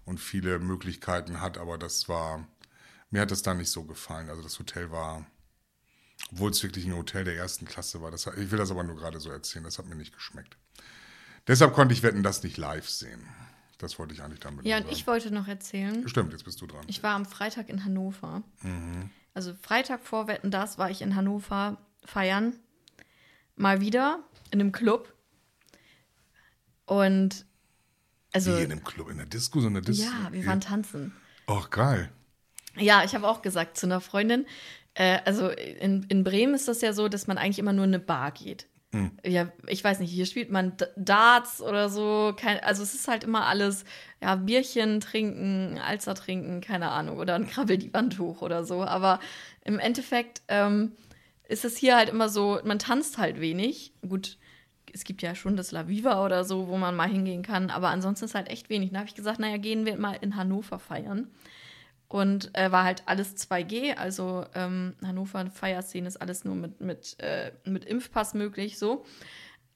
und viele Möglichkeiten hat. Aber das war, mir hat das da nicht so gefallen. Also das Hotel war, obwohl es wirklich ein Hotel der ersten Klasse war. Das, ich will das aber nur gerade so erzählen. Das hat mir nicht geschmeckt. Deshalb konnte ich Wetten, das nicht live sehen. Das wollte ich eigentlich damit Ja, und ich wollte noch erzählen, Stimmt, jetzt bist du dran. ich war am Freitag in Hannover. Mhm. Also Freitag vor Wetten, das war ich in Hannover feiern. Mal wieder in einem Club. Und also, Wie in einem Club, in der Disco, so eine Disco. ja, wir waren tanzen. Ach, geil. Ja, ich habe auch gesagt zu einer Freundin, Äh, also in, in Bremen ist das ja so, dass man eigentlich immer nur in eine Bar geht. Hm. Ja, ich weiß nicht, hier spielt man Darts oder so. Kein, also es ist halt immer alles, ja, Bierchen trinken, Alster trinken, keine Ahnung, oder ein Krabbeldivantuch oder so. Aber im Endeffekt ähm, ist es hier halt immer so, man tanzt halt wenig. Gut, es gibt ja schon das La Viva oder so, wo man mal hingehen kann, aber ansonsten ist halt echt wenig. Da habe ich gesagt, naja, gehen wir mal in Hannover feiern. Und äh, war halt alles 2G, also ähm, Hannover Feierszene ist alles nur mit, mit, äh, mit Impfpass möglich, so.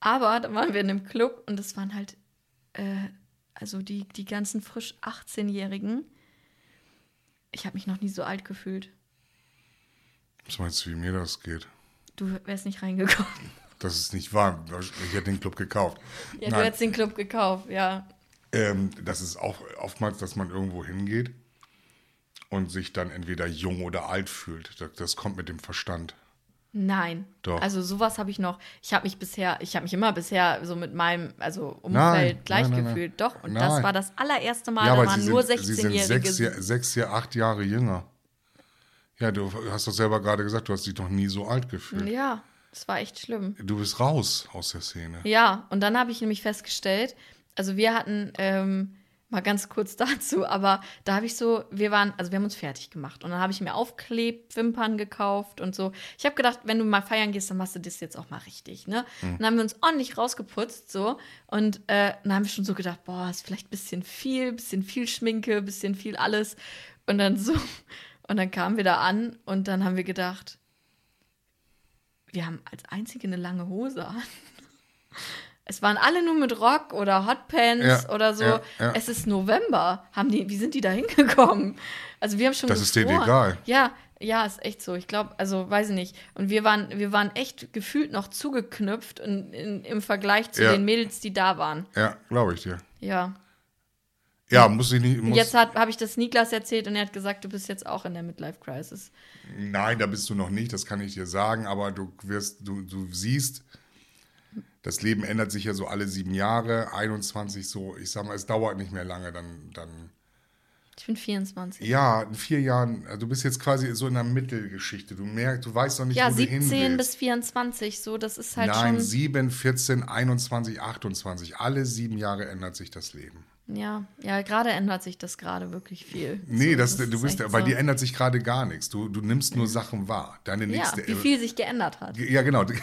Aber da waren wir in einem Club und es waren halt, äh, also die, die ganzen frisch 18-Jährigen. Ich habe mich noch nie so alt gefühlt. Was meinst du, wie mir das geht? Du wärst nicht reingekommen. Das ist nicht wahr. Ich hätte den Club gekauft. Ja, du Nein, hättest den Club gekauft, ja. ähm, das ist auch oftmals, dass man irgendwo hingeht und sich dann entweder jung oder alt fühlt. Das, das kommt mit dem Verstand. Nein. Doch. Also sowas habe ich noch. Ich habe mich bisher, ich habe mich immer bisher so mit meinem, also Umfeld Nein, gleich nein, nein, gefühlt. Doch. Und das war das allererste Mal, ja, da waren sie nur sind, sie sind 16-Jährige. sechs Jahr, acht Jahre jünger. Ja, du hast doch selber gerade gesagt, du hast dich noch nie so alt gefühlt. Ja, das war echt schlimm. Du bist raus aus der Szene. Ja, und dann habe ich nämlich festgestellt, also wir hatten, ähm, mal ganz kurz dazu, aber da habe ich so, wir waren, also wir haben uns fertig gemacht und dann habe ich mir Aufklebwimpern gekauft und so. Ich habe gedacht, wenn du mal feiern gehst, dann machst du das jetzt auch mal richtig, ne? Mhm. Dann haben wir uns ordentlich rausgeputzt, so. Und äh, dann haben wir schon so gedacht, boah, ist vielleicht ein bisschen viel, bisschen viel Schminke, bisschen viel alles. Und dann so, und dann kamen wir da an und dann haben wir gedacht, wir haben als einzige eine lange Hose an. Es waren alle nur mit Rock oder Hotpants Ja, oder so. ja, ja. Es ist November. Haben die, wie sind die da hingekommen? Also wir haben schon Das ist denen gefroren. egal. Ja, ja, ist echt so. Ich glaube, also weiß ich nicht. Und wir waren, wir waren echt gefühlt noch zugeknüpft in, in, im Vergleich zu den Mädels, die da waren. Ja, glaube ich dir. Ja. Ja, muss ich nicht. Muss, jetzt habe ich das Niklas erzählt und er hat gesagt, du bist jetzt auch in der Midlife Crisis. Nein, da bist du noch nicht, das kann ich dir sagen, aber du wirst, du, du siehst, das Leben ändert sich ja so alle sieben Jahre, 21 so, ich sag mal, es dauert nicht mehr lange, dann, dann Ich bin 24. ja, in vier Jahren, also du bist jetzt quasi so in der Mittelgeschichte, du merkst, du weißt noch nicht, Ja, wo du hin 17 willst. bis 24, so, das ist halt Nein, schon. 7, 14, 21, 28, alle sieben Jahre ändert sich das Leben. Ja, ja, gerade ändert sich das gerade wirklich viel. Nee, So, das, ist du bist, bei so. dir ändert sich gerade gar nichts. Du, du nimmst nur Sachen wahr. Deine Ja, nächste. wie viel sich geändert hat. Ja, genau.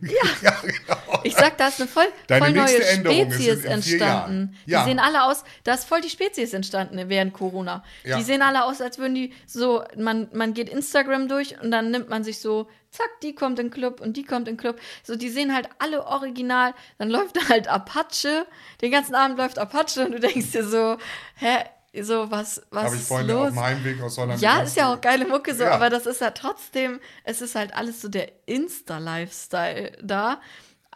Ja, genau. Ich sag, da ist eine voll, Deine voll neue Änderung Spezies entstanden. Ja. Die sehen alle aus, da ist voll die Spezies entstanden während Corona. Ja. Die sehen alle aus, als würden die so, man, man geht Instagram durch und dann nimmt man sich so, zack, die kommt in den Club und die kommt in den Club. So, die sehen halt alle original. Dann läuft da halt Apache. Den ganzen Abend läuft Apache und du denkst dir so, hä, so, was, was Habe ich vorhin los? auf dem Heimweg aus Holland. Ja, ist ja auch geile Mucke so, Ja. aber das ist ja trotzdem, es ist halt alles so der Insta-Lifestyle da.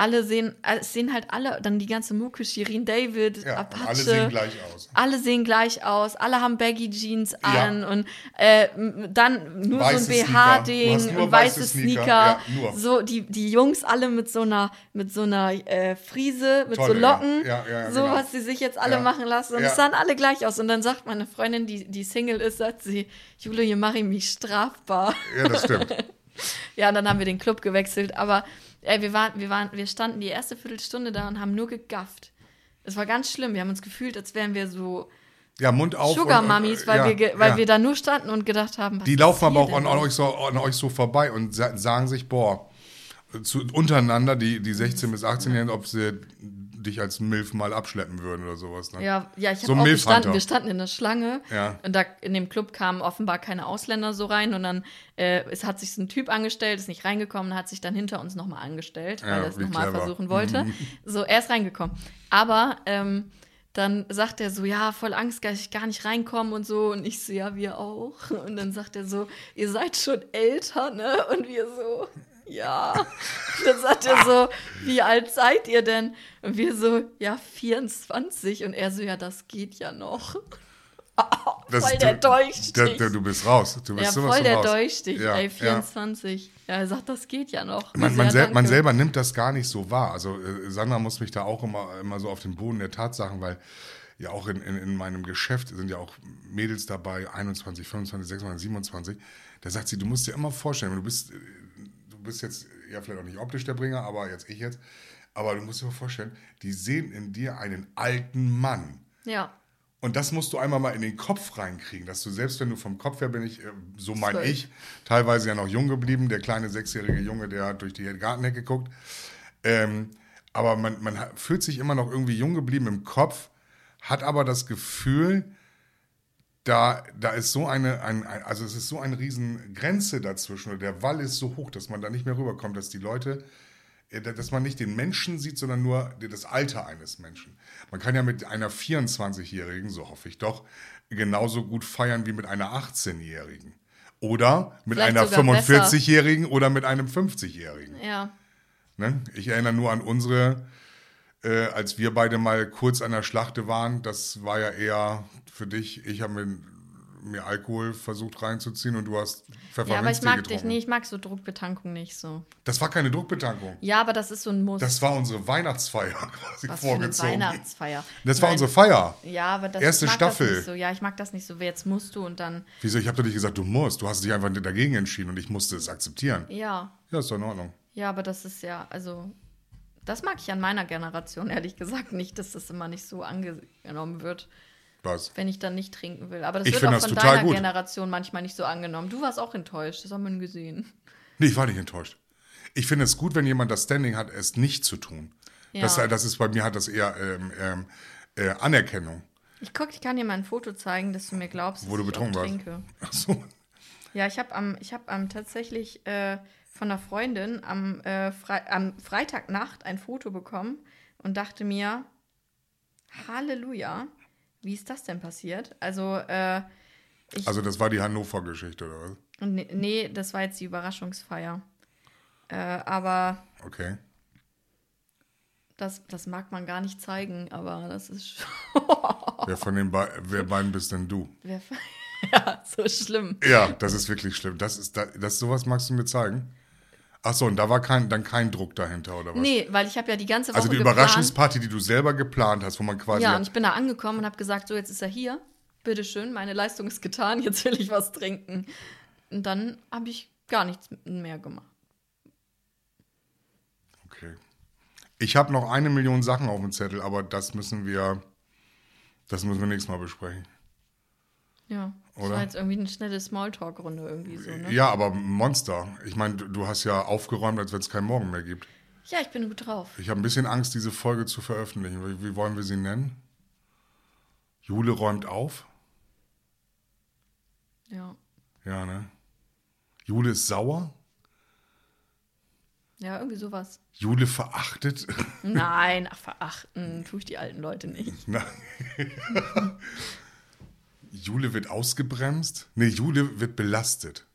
Alle sehen, äh, es sehen halt alle, dann die ganze Mucke, Shirin David, Ja, Apache. alle sehen gleich aus. Alle sehen gleich aus, alle haben Baggy Jeans Ja. an und äh, dann nur Weiße so ein BH-Ding und weiße Sneaker. Sneaker. Ja. So, die, die Jungs alle mit so einer, mit so einer äh, Friese, mit so Tolle, ja. Locken. Ja, ja, ja, so, genau. was sie sich jetzt alle Ja. machen lassen. Und Ja. es sahen alle gleich aus. Und dann sagt meine Freundin, die, die Single ist, sagt sie, Jule, hier mache ich mich strafbar. Ja, das stimmt. Ja, und dann haben wir den Club gewechselt. Aber ey, wir, waren, wir, waren, wir standen die erste Viertelstunde da und haben nur gegafft. Es war ganz schlimm. Wir haben uns gefühlt, als wären wir so Ja, Mund auf. Sugar Mummies, weil, ja, wir, weil ja. wir da nur standen und gedacht haben, Die laufen aber auch an, an, euch so, an euch so vorbei und sa sagen sich, boah, zu, untereinander, die, die 16- bis 18-Jährigen, ob sie dich als Milf mal abschleppen würden oder sowas. Ne? Ja, ja, ich habe So auch Milfhunter. gestanden, wir standen in der Schlange Ja. und da in dem Club kamen offenbar keine Ausländer so rein und dann äh, es hat sich so ein Typ angestellt, ist nicht reingekommen, hat sich dann hinter uns nochmal angestellt, weil Ja, er es nochmal versuchen wollte. So, er ist reingekommen. Aber ähm, dann sagt er so, ja, voll Angst, dass ich gar nicht reinkomme und so. Und ich so, ja, wir auch. Und dann sagt er so, ihr seid schon älter, ne? Und wir so, ja. Dann sagt er so, wie alt seid ihr denn? Und wir so, ja, 24. Und er so, ja, das geht ja noch. Das- voll der Dolchstich. du bist raus. Du bist ja, voll der raus. Dolchstich, Ja, ey, ja. 24. Ja. er sagt, das geht ja noch. Man, man, sel ja, man selber nimmt das gar nicht so wahr. Also äh, Sandra muss mich da auch immer, immer so auf den Boden der Tatsachen, weil ja auch in, in, in meinem Geschäft sind ja auch Mädels dabei, 21, 25, 26, 27. Da sagt sie, du musst dir immer vorstellen, du bist, du bist jetzt ja vielleicht auch nicht optisch der Bringer, aber jetzt ich jetzt. Aber du musst dir mal vorstellen, die sehen in dir einen alten Mann. Ja. Und das musst du einmal mal in den Kopf reinkriegen, dass du selbst, wenn du vom Kopf her bin ich, äh, so mein Zwölf. ich, teilweise ja noch jung geblieben, der kleine sechsjährige Junge, der hat durch die Gartenhecke guckt. Ähm, aber man, man fühlt sich immer noch irgendwie jung geblieben im Kopf, hat aber das Gefühl, da, da ist so eine, ein, ein, also es ist so eine riesen Grenze dazwischen oder der Wall ist so hoch, dass man da nicht mehr rüberkommt, dass die Leute, äh, dass man nicht den Menschen sieht, sondern nur das Alter eines Menschen. Man kann ja mit einer 24-Jährigen, so hoffe ich doch, genauso gut feiern wie mit einer 18-Jährigen. Oder mit Vielleicht einer sogar besser. 45-Jährigen oder mit einem 50-Jährigen. Ja. Ne? Ich erinnere nur an unsere, äh, als wir beide mal kurz an der Schlachte waren. Das war ja eher für dich. Ich habe mir, mir Alkohol versucht reinzuziehen und du hast Ja, aber ich Pfefferminztee mag dich, nee, ich mag so Druckbetankung nicht so. Das war keine Druckbetankung. Ja, aber das ist so ein Muss. Das war unsere Weihnachtsfeier quasi Was für eine vorgezogen. Weihnachtsfeier. Das war Nein. unsere Feier. Ja, aber das Erste ich mag Staffel. Das nicht so. Ja, ich mag das nicht so. Jetzt musst du und dann. Wieso? Ich habe doch nicht gesagt, du musst. Du hast dich einfach dagegen entschieden und ich musste es akzeptieren. Ja. Ja, ist doch in Ordnung. Ja, aber das ist ja, also. Das mag ich an meiner Generation ehrlich gesagt nicht, dass das immer nicht so angenommen wird, Was? wenn ich dann nicht trinken will. Aber das Ich wird auch das von deiner gut. Generation manchmal nicht so angenommen. Du warst auch enttäuscht, das haben wir gesehen. Nee, ich war nicht enttäuscht. Ich finde es gut, wenn jemand das Standing hat, es nicht zu tun. Ja. Das, das ist bei mir hat das eher ähm, ähm, äh, Anerkennung. Ich guck, ich kann dir mal ein Foto zeigen, dass du mir glaubst, Wo dass du ich betrunken warst. trinke. Ach so. Ja, ich habe am, ich hab am tatsächlich äh, von einer Freundin am, äh, Fre am Freitagnacht ein Foto bekommen und dachte mir, Halleluja, wie ist das denn passiert? Also, äh, Also das war die Hannover-Geschichte, oder was? nee, nee, das war jetzt die Überraschungsfeier. Äh, aber Okay. das, das mag man gar nicht zeigen, aber das ist. Wer von den Be wer beiden bist denn du? Wer- ja, so schlimm. Ja, das ist wirklich schlimm. Das ist das, das sowas magst du mir zeigen? Ach so, und da war kein, dann kein Druck dahinter, oder was? Nee, weil ich habe ja die ganze Woche also die. Überraschungsparty, die du selber geplant hast, wo man quasi. Ja, und ich bin da angekommen und habe gesagt, so jetzt ist er hier. Bitteschön, meine Leistung ist getan, jetzt will ich was trinken. Und dann habe ich gar nichts mehr gemacht. okay. Ich habe noch eine Million Sachen auf dem Zettel, aber das müssen wir, das müssen wir nächstes Mal besprechen. Ja, das Oder? war jetzt irgendwie eine schnelle Smalltalk-Runde irgendwie so, ne? Ja, aber Monster. Ich meine, du, hast ja aufgeräumt, als wenn es keinen Morgen mehr gibt. Ja, ich bin gut drauf. Ich habe ein bisschen Angst, diese Folge zu veröffentlichen. Wie, wie wollen wir sie nennen? Jule räumt auf? Ja. Ja, ne? Jule ist sauer? Ja, irgendwie sowas. Jule verachtet? Nein, ach, verachten tue ich die alten Leute nicht. Na. Jule wird ausgebremst? Nee, Jule wird belastet.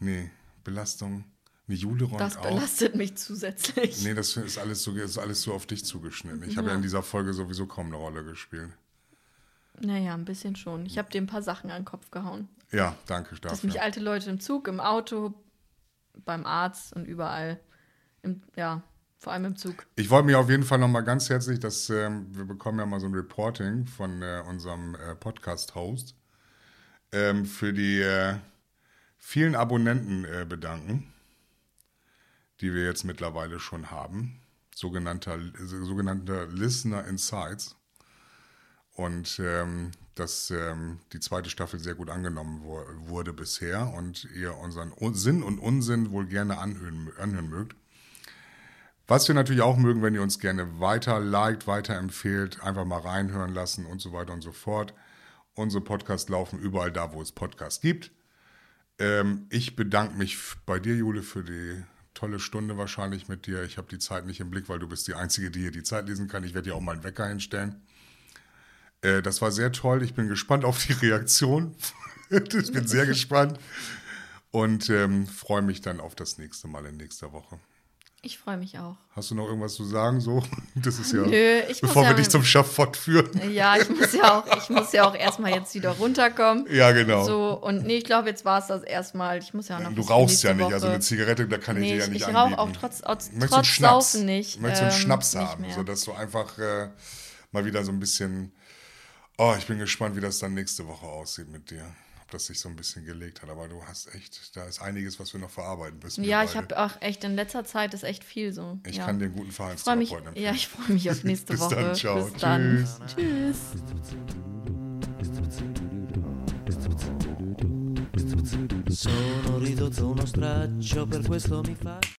Nee, Belastung. Nee, Jule räumt Das auf. belastet mich zusätzlich. Nee, das ist alles so, ist alles so auf dich zugeschnitten. Ich habe ja in dieser Folge sowieso kaum eine Rolle gespielt. Naja, ein bisschen schon. Ich habe dir ein paar Sachen an den Kopf gehauen. Ja, danke Dass mich dafür. alte Leute im Zug, im Auto, beim Arzt und überall, im, ja, vor allem im Zug. Ich wollte mich auf jeden Fall nochmal ganz herzlich, dass ähm, wir bekommen ja mal so ein Reporting von äh, unserem äh, Podcast-Host ähm, für die äh, vielen Abonnenten äh, bedanken, die wir jetzt mittlerweile schon haben. Sogenannter, sogenannter Listener Insights. Und ähm, dass ähm, die zweite Staffel sehr gut angenommen wurde bisher und ihr unseren Un- Sinn und Unsinn wohl gerne anhören, anhören mögt. Was wir natürlich auch mögen, wenn ihr uns gerne weiter liked, weiterempfehlt, einfach mal reinhören lassen und so weiter und so fort. Unsere Podcasts laufen überall da, wo es Podcasts gibt. Ähm, ich bedanke mich bei dir, Jule, für die tolle Stunde wahrscheinlich mit dir. Ich habe die Zeit nicht im Blick, weil du bist die Einzige, die hier die Zeit lesen kann. Ich werde dir auch mal einen Wecker hinstellen. Äh, das war sehr toll. Ich bin gespannt auf die Reaktion. ich bin sehr gespannt und ähm, freue mich dann auf das nächste Mal in nächster Woche. Ich freue mich auch. Hast du noch irgendwas zu sagen? So, das ist ja, Nö, ich bevor wir ja- dich zum Schafott führen. Ja, ich muss ja auch, ich muss ja auch erstmal jetzt wieder runterkommen. Ja, genau. So, und nee, ich glaube, jetzt war es das erstmal. Ich muss ja auch noch du rauchst ja nicht, also Woche. eine Zigarette, da kann ich Nee, dir ja ich, nicht ich anbieten. rauche auch trotz, trotz, Möchtest du einen trotz Schnaps? Saufen nicht. Möchtest du einen ähm, Schnaps haben, sodass du einfach äh, mal wieder so ein bisschen. Oh, ich bin gespannt, wie das dann nächste Woche aussieht mit dir. Das sich so ein bisschen gelegt hat. Aber du hast echt, da ist einiges, was wir noch verarbeiten müssen. Ja, ich habe auch echt in letzter Zeit ist echt viel so. Ich ja. kann dir einen guten Ich freu mich, Verhaltenstherapeuten empfehlen. ja, ich freue mich auf nächste Bis Woche. dann, ciao. Bis dann. Tschüss. Tschüss. Sono ridotto uno straccio, per questo mi fa